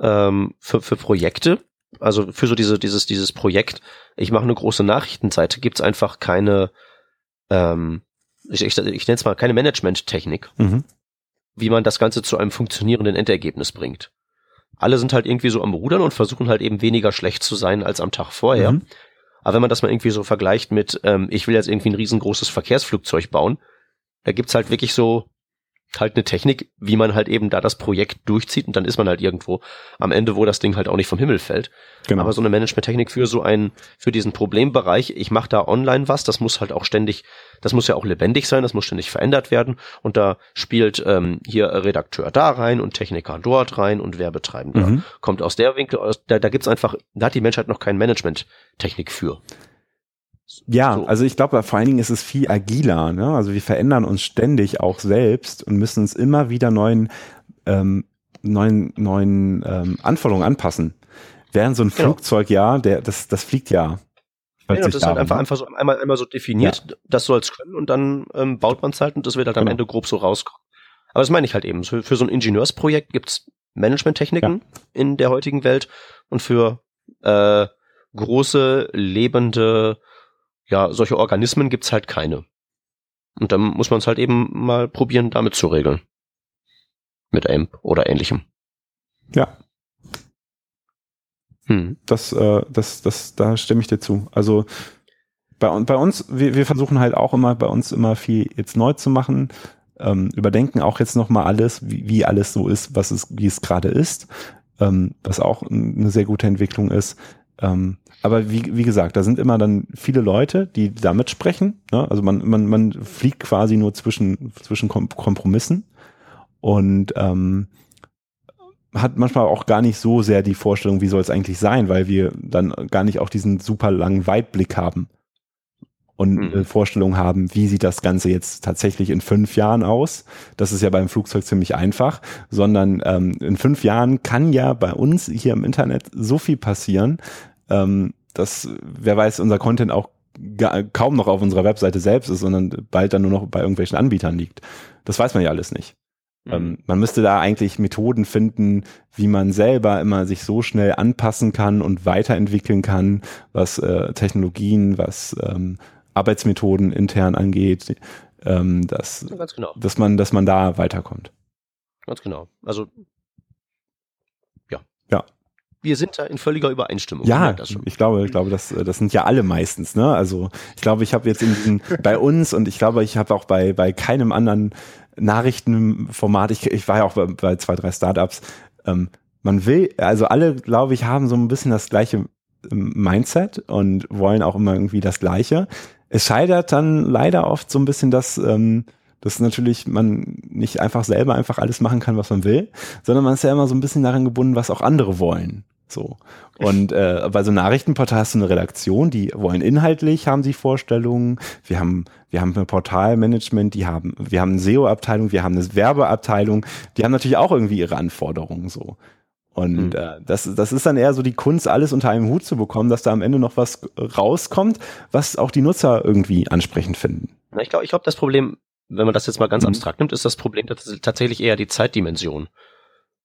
ähm, für, für Projekte, also für so diese, dieses, dieses Projekt, ich mache eine große Nachrichtenseite, gibt's einfach keine, ähm, ich, ich, ich nenne es mal keine Management-Technik, mhm. wie man das Ganze zu einem funktionierenden Endergebnis bringt. Alle sind halt irgendwie so am Rudern und versuchen halt eben weniger schlecht zu sein als am Tag vorher. Mhm. Aber wenn man das mal irgendwie so vergleicht mit, ähm, ich will jetzt irgendwie ein riesengroßes Verkehrsflugzeug bauen, da gibt's halt wirklich so halt eine Technik, wie man halt eben da das Projekt durchzieht und dann ist man halt irgendwo am Ende, wo das Ding halt auch nicht vom Himmel fällt. Genau. Aber so eine Management-Technik für so einen, für diesen Problembereich, ich mache da online was, das muss halt auch ständig, das muss ja auch lebendig sein, das muss ständig verändert werden und da spielt ähm, hier Redakteur da rein und Techniker dort rein und Werbetreibender mhm. kommt aus der Winkel, aus, da, da gibt's einfach, da hat die Menschheit noch keine Management-Technik für. Ja, so. also ich glaube, vor allen Dingen ist es viel agiler. Ne? Also wir verändern uns ständig auch selbst und müssen uns immer wieder neuen, ähm, neuen, neuen ähm, Anforderungen anpassen. Während so ein genau. Flugzeug, ja, der, das, das fliegt ja. Ja, das ist halt einfach, ne? einfach so einmal, einmal so definiert, ja. das soll es können und dann ähm, baut man es halt und das wird halt am genau. Ende grob so rauskommen. Aber das meine ich halt eben. Für, für so ein Ingenieursprojekt gibt's Managementtechniken ja. in der heutigen Welt und für äh, große, lebende ja, solche Organismen gibt's halt keine. Und dann muss man es halt eben mal probieren, damit zu regeln. Mit AMP oder ähnlichem. Ja. Hm. Das, äh, das, das, da stimme ich dir zu. Also bei, bei uns, wir, wir versuchen halt auch immer bei uns immer viel jetzt neu zu machen, ähm, überdenken auch jetzt nochmal alles, wie, wie alles so ist, was es, wie es gerade ist, ähm, was auch eine sehr gute Entwicklung ist Ähm, aber wie, wie gesagt, da sind immer dann viele Leute, die da mitsprechen. Ne? Also man, man, man fliegt quasi nur zwischen, zwischen Kompromissen und ähm, hat manchmal auch gar nicht so sehr die Vorstellung, wie soll es eigentlich sein, weil wir dann gar nicht auch diesen super langen Weitblick haben und mhm. eine Vorstellung haben, wie sieht das Ganze jetzt tatsächlich in fünf Jahren aus. Das ist ja beim Flugzeug ziemlich einfach, sondern ähm, in fünf Jahren kann ja bei uns hier im Internet so viel passieren, ähm, dass, wer weiß, unser Content auch kaum noch auf unserer Webseite selbst ist, sondern bald dann nur noch bei irgendwelchen Anbietern liegt. Das weiß man ja alles nicht. Mhm. Ähm, man müsste da eigentlich Methoden finden, wie man selber immer sich so schnell anpassen kann und weiterentwickeln kann, was äh, Technologien, was ähm, Arbeitsmethoden intern angeht, ähm, dass, genau. dass man, dass man da weiterkommt. Ganz genau. Also wir sind da in völliger Übereinstimmung. Ja, ich glaube, ich glaube, das, das sind ja alle meistens. Ne? Also ich glaube, ich habe jetzt in diesem, bei uns und ich glaube, ich habe auch bei bei keinem anderen Nachrichtenformat. Ich, ich war ja auch bei, bei zwei, drei Startups. Ähm, man will, also alle, glaube ich, haben so ein bisschen das gleiche ähm, Mindset und wollen auch immer irgendwie das Gleiche. Es scheitert dann leider oft so ein bisschen, dass ähm, dass natürlich man nicht einfach selber einfach alles machen kann, was man will, sondern man ist ja immer so ein bisschen daran gebunden, was auch andere wollen. So. Und äh, bei so einem Nachrichtenportal hast du eine Redaktion, die wollen inhaltlich, haben sie Vorstellungen. Wir haben, wir haben ein Portalmanagement, die haben, wir haben eine SEO-Abteilung, wir haben eine Werbeabteilung, die haben natürlich auch irgendwie ihre Anforderungen so. Und mhm. äh, das, das ist dann eher so die Kunst, alles unter einem Hut zu bekommen, dass da am Ende noch was rauskommt, was auch die Nutzer irgendwie ansprechend finden. Ich glaube, ich glaube, das Problem, wenn man das jetzt mal ganz mhm. abstrakt nimmt, ist das Problem tatsächlich eher die Zeitdimension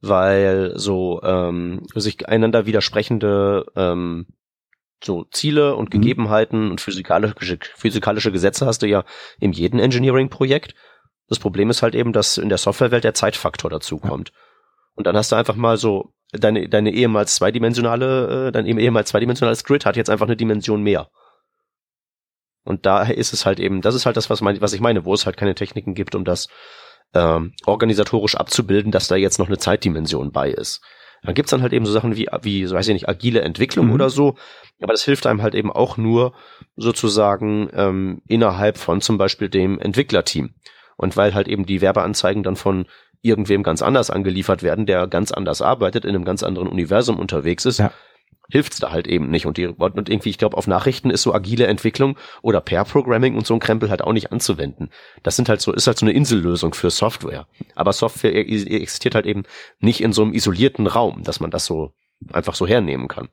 weil so ähm, sich einander widersprechende ähm, so Ziele und mhm. Gegebenheiten und physikalische, physikalische Gesetze hast du ja in jedem Engineering-Projekt. Das Problem ist halt eben, dass in der Softwarewelt der Zeitfaktor dazu kommt. Ja. Und dann hast du einfach mal so deine, deine ehemals zweidimensionale, äh, dein ehemals zweidimensionales Grid hat jetzt einfach eine Dimension mehr. Und daher ist es halt eben, das ist halt das, was, mein, was ich meine, wo es halt keine Techniken gibt, um das ähm, organisatorisch abzubilden, dass da jetzt noch eine Zeitdimension bei ist. Dann gibt's dann halt eben so Sachen wie, wie, so weiß ich nicht, agile Entwicklung mhm. oder so. Aber das hilft einem halt eben auch nur sozusagen ähm, innerhalb von zum Beispiel dem Entwicklerteam. Und weil halt eben die Werbeanzeigen dann von irgendwem ganz anders angeliefert werden, der ganz anders arbeitet, in einem ganz anderen Universum unterwegs ist, ja hilft's da halt eben nicht. Und, die, und irgendwie, ich glaube, auf Nachrichten ist so agile Entwicklung oder Pair-Programming und so ein Krempel halt auch nicht anzuwenden. Das sind halt so, ist halt so eine Insellösung für Software. Aber Software e-, e-, existiert halt eben nicht in so einem isolierten Raum, dass man das so einfach so hernehmen kann.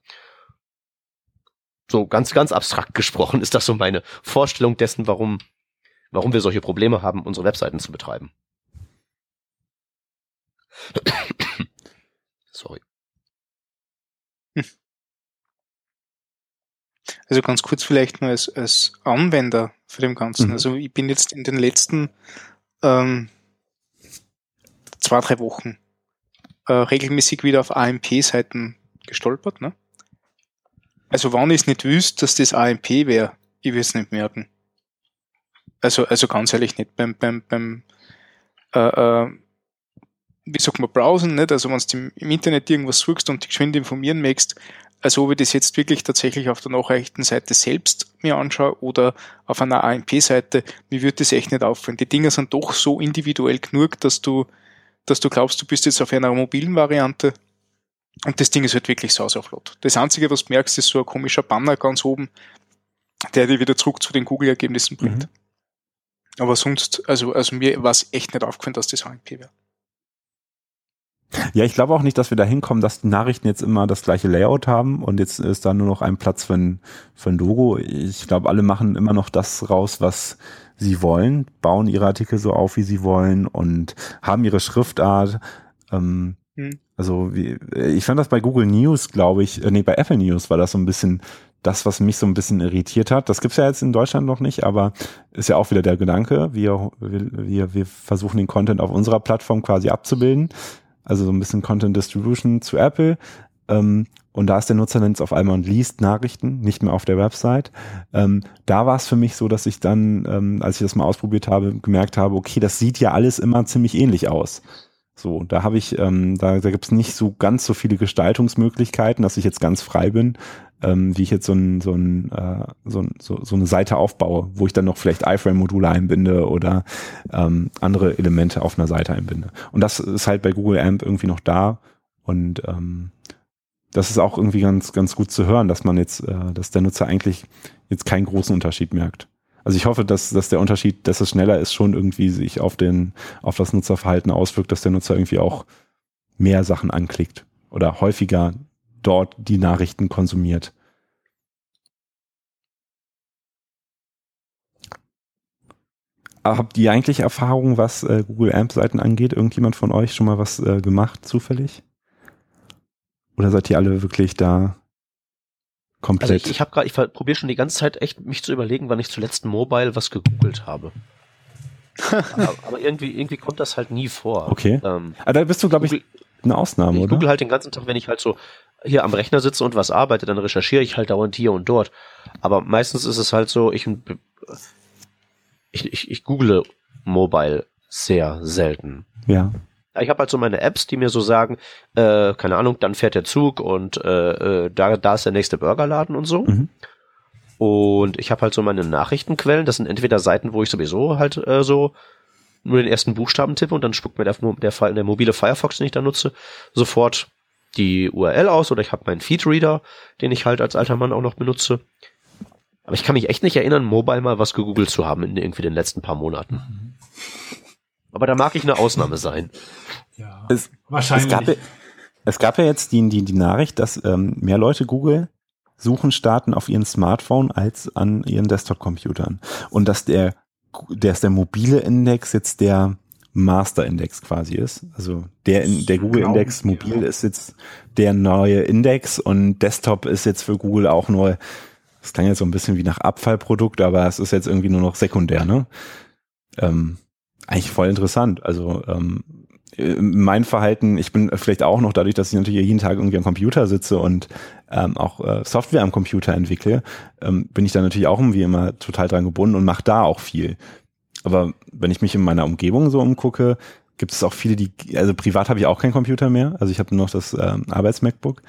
So ganz, ganz abstrakt gesprochen ist das so meine Vorstellung dessen, warum, warum wir solche Probleme haben, unsere Webseiten zu betreiben. Sorry. Also ganz kurz vielleicht nur als, als Anwender für dem Ganzen. Mhm. Also ich bin jetzt in den letzten ähm, zwei, drei Wochen äh, regelmäßig wieder auf AMP-Seiten gestolpert. Ne? Also wann ich nicht wüsste, dass das AMP wäre, ich würde es nicht merken. Also, also ganz ehrlich nicht. Beim, beim, beim äh, äh, wie sagt man, browsen, nicht? Also wenn du im Internet irgendwas suchst und dich geschwind informieren möchtest, also ob ich das jetzt wirklich tatsächlich auf der Nachrichtenseite selbst mir anschaue oder auf einer AMP-Seite, mir würde das echt nicht auffallen. Die Dinge sind doch so individuell genug, dass du, dass du glaubst, du bist jetzt auf einer mobilen Variante und das Ding ist halt wirklich sauserflott. Das Einzige, was du merkst, ist so ein komischer Banner ganz oben, der dir wieder zurück zu den Google-Ergebnissen bringt. Mhm. Aber sonst, also, also mir war es echt nicht aufgefallen, dass das AMP wäre. Ja, ich glaube auch nicht, dass wir da hinkommen, dass die Nachrichten jetzt immer das gleiche Layout haben und jetzt ist da nur noch ein Platz für ein, für ein Logo. Ich glaube, alle machen immer noch das raus, was sie wollen, bauen ihre Artikel so auf, wie sie wollen und haben ihre Schriftart. Ähm, hm. Also wie, ich fand das bei Google News, glaube ich, äh, nee, bei Apple News war das so ein bisschen das, was mich so ein bisschen irritiert hat. Das gibt's ja jetzt in Deutschland noch nicht, aber ist ja auch wieder der Gedanke. Wir, wir, wir versuchen den Content auf unserer Plattform quasi abzubilden also so ein bisschen Content Distribution zu Apple. Ähm, und da ist der Nutzer dann jetzt auf einmal und liest Nachrichten, nicht mehr auf der Website. Ähm, da war es für mich so, dass ich dann, ähm, als ich das mal ausprobiert habe, gemerkt habe, okay, das sieht ja alles immer ziemlich ähnlich aus. So, da habe ich, ähm, da, da gibt es nicht so ganz so viele Gestaltungsmöglichkeiten, dass ich jetzt ganz frei bin, ähm, wie ich jetzt so, ein, so, ein, äh, so, so, so eine Seite aufbaue, wo ich dann noch vielleicht iFrame-Module einbinde oder ähm, andere Elemente auf einer Seite einbinde. Und das ist halt bei Google AMP irgendwie noch da und ähm, das ist auch irgendwie ganz, ganz gut zu hören, dass man jetzt, äh, dass der Nutzer eigentlich jetzt keinen großen Unterschied merkt. Also ich hoffe, dass, dass der Unterschied, dass es schneller ist, schon irgendwie sich auf den, auf das Nutzerverhalten auswirkt, dass der Nutzer irgendwie auch mehr Sachen anklickt oder häufiger dort die Nachrichten konsumiert. Habt ihr eigentlich Erfahrungen, was äh, Google AMP-Seiten angeht? Irgendjemand von euch schon mal was äh, gemacht, zufällig? Oder seid ihr alle wirklich da komplett. Also ich, ich habe gerade, ich probiere schon die ganze Zeit echt mich zu überlegen, wann ich zuletzt Mobile was gegoogelt habe. aber, aber, irgendwie, irgendwie kommt das halt nie vor. Okay. Ähm, aber da bist du, glaube ich, eine Ausnahme, ich oder? Ich google halt den ganzen Tag, wenn ich halt so hier am Rechner sitze und was arbeite, dann recherchiere ich halt dauernd hier und dort. Aber meistens ist es halt so, ich, ich, ich, ich google Mobile sehr selten. Ja. Ich habe halt so meine Apps, die mir so sagen, äh, keine Ahnung, dann fährt der Zug und äh, äh, da, da ist der nächste Burgerladen und so. Mhm. Und ich habe halt so meine Nachrichtenquellen. Das sind entweder Seiten, wo ich sowieso halt äh, so nur den ersten Buchstaben tippe und dann spuckt mir der, der, der mobile Firefox, den ich da nutze, sofort die URL aus oder ich habe meinen Feedreader, den ich halt als alter Mann auch noch benutze. Aber ich kann mich echt nicht erinnern, mobile mal was gegoogelt zu haben in irgendwie den letzten paar Monaten. Aber da mag ich eine Ausnahme sein. Ja, es, wahrscheinlich. Es gab, es gab ja jetzt die, die, die Nachricht, dass ähm, mehr Leute Google Suchen starten auf ihren Smartphone als an ihren Desktop-Computern. Und dass der, dass der mobile Index jetzt der Master-Index quasi ist. Also der, der Google-Index mobil ja. ist jetzt der neue Index und Desktop ist jetzt für Google auch nur, das klang jetzt so ein bisschen wie nach Abfallprodukt, aber es ist jetzt irgendwie nur noch sekundär, ne? Ähm, eigentlich voll interessant. Also ähm, mein Verhalten, ich bin vielleicht auch noch dadurch, dass ich natürlich jeden Tag irgendwie am Computer sitze und ähm, auch äh, Software am Computer entwickle, ähm, bin ich da natürlich auch irgendwie immer total dran gebunden und mache da auch viel. Aber wenn ich mich in meiner Umgebung so umgucke, gibt es auch viele, die, also privat habe ich auch keinen Computer mehr, also ich habe nur noch das ähm, Arbeits-MacBook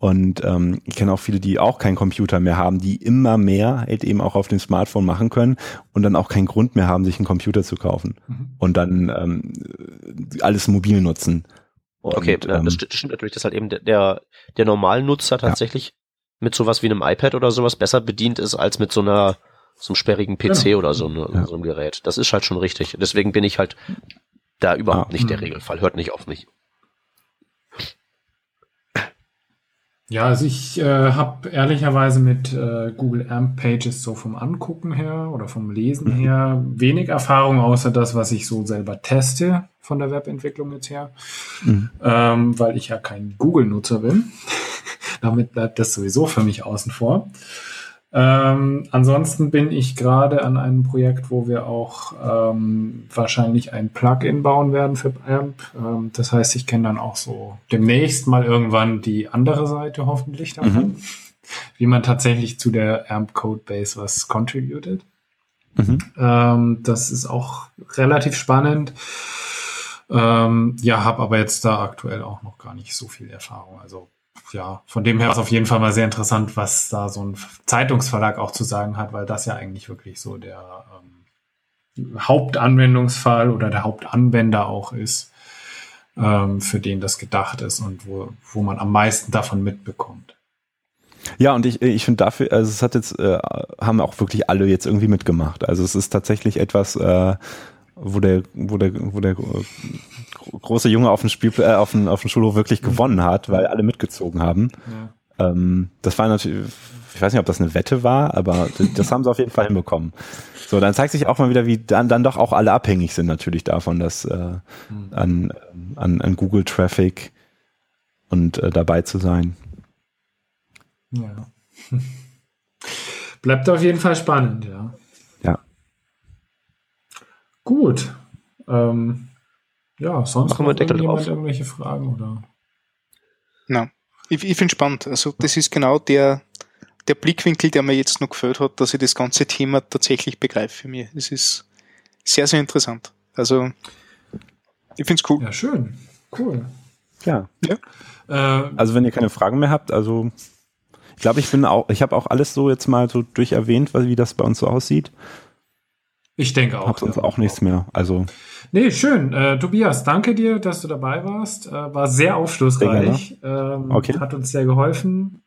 und ähm, ich kenne auch viele, die auch keinen Computer mehr haben, die immer mehr halt eben auch auf dem Smartphone machen können und dann auch keinen Grund mehr haben, sich einen Computer zu kaufen mhm. und dann ähm, alles mobil nutzen. Und, okay, ähm, das stimmt natürlich, dass halt eben der, der, der Normalnutzer tatsächlich ja. mit sowas wie einem iPad oder sowas besser bedient ist als mit so einer so einem sperrigen PC genau. oder so, ne, ja. so einem Gerät. Das ist halt schon richtig. Deswegen bin ich halt da überhaupt ah, nicht der mhm. Regelfall. Hört nicht auf mich. Ja, also ich äh, habe ehrlicherweise mit äh, Google AMP Pages so vom Angucken her oder vom Lesen mhm. her wenig Erfahrung, außer das, was ich so selber teste von der Webentwicklung jetzt her, mhm. ähm, weil ich ja kein Google-Nutzer bin. Damit bleibt das sowieso für mich außen vor. Ähm, ansonsten bin ich gerade an einem Projekt, wo wir auch ähm, wahrscheinlich ein Plugin bauen werden für AMP. Ähm, das heißt, ich kenne dann auch so demnächst mal irgendwann die andere Seite hoffentlich davon, mhm. wie man tatsächlich zu der AMP Codebase was contributed. Mhm. Ähm, das ist auch relativ spannend. Ähm, ja, habe aber jetzt da aktuell auch noch gar nicht so viel Erfahrung. Also ja, von dem her ist auf jeden Fall mal sehr interessant, was da so ein Zeitungsverlag auch zu sagen hat, weil das ja eigentlich wirklich so der ähm, Hauptanwendungsfall oder der Hauptanwender auch ist, ähm, für den das gedacht ist und wo, wo man am meisten davon mitbekommt. Ja, und ich, ich finde dafür, also es hat jetzt, äh, haben auch wirklich alle jetzt irgendwie mitgemacht. Also es ist tatsächlich etwas, äh, wo der, wo der, wo der große Junge auf dem Spiel, äh, auf dem, auf dem Schulhof wirklich gewonnen hat, weil alle mitgezogen haben. Ja. Ähm, das war natürlich, ich weiß nicht, ob das eine Wette war, aber das haben sie auf jeden Fall hinbekommen. So, dann zeigt sich auch mal wieder, wie dann, dann doch auch alle abhängig sind natürlich davon, dass äh, mhm. an, an, an Google Traffic und äh, dabei zu sein. Ja. Bleibt auf jeden Fall spannend, ja. Gut. Ähm, ja, sonst Machen wir Deckel drauf. irgendwelche Fragen oder? Na, ich, ich finde spannend. Also das ist genau der, der Blickwinkel, der mir jetzt noch gefällt hat, dass ich das ganze Thema tatsächlich begreife für mich. Es ist sehr, sehr interessant. Also ich finde es cool. Ja, schön. Cool. Ja. ja. Äh, also wenn ihr keine Fragen mehr habt, also ich glaube, ich bin auch, ich habe auch alles so jetzt mal so durcherwähnt, wie das bei uns so aussieht. Ich denke auch. Hab sonst ja. auch nichts mehr. Also. Nee, schön. Äh, Tobias, danke dir, dass du dabei warst. Äh, war sehr aufschlussreich. Ähm, okay. Hat uns sehr geholfen.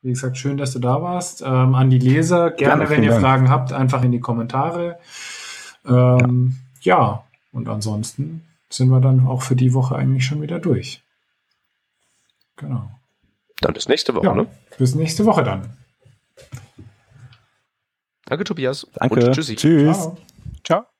Wie gesagt, schön, dass du da warst. Ähm, an die Leser, gerne, gerne wenn ihr Dank. Fragen habt, einfach in die Kommentare. Ähm, ja. ja, und ansonsten sind wir dann auch für die Woche eigentlich schon wieder durch. Genau. Dann bis nächste Woche, ja, ne? Bis nächste Woche dann. Danke, Tobias. Danke. Und tschüssi. Tschüss. Ciao. Ciao.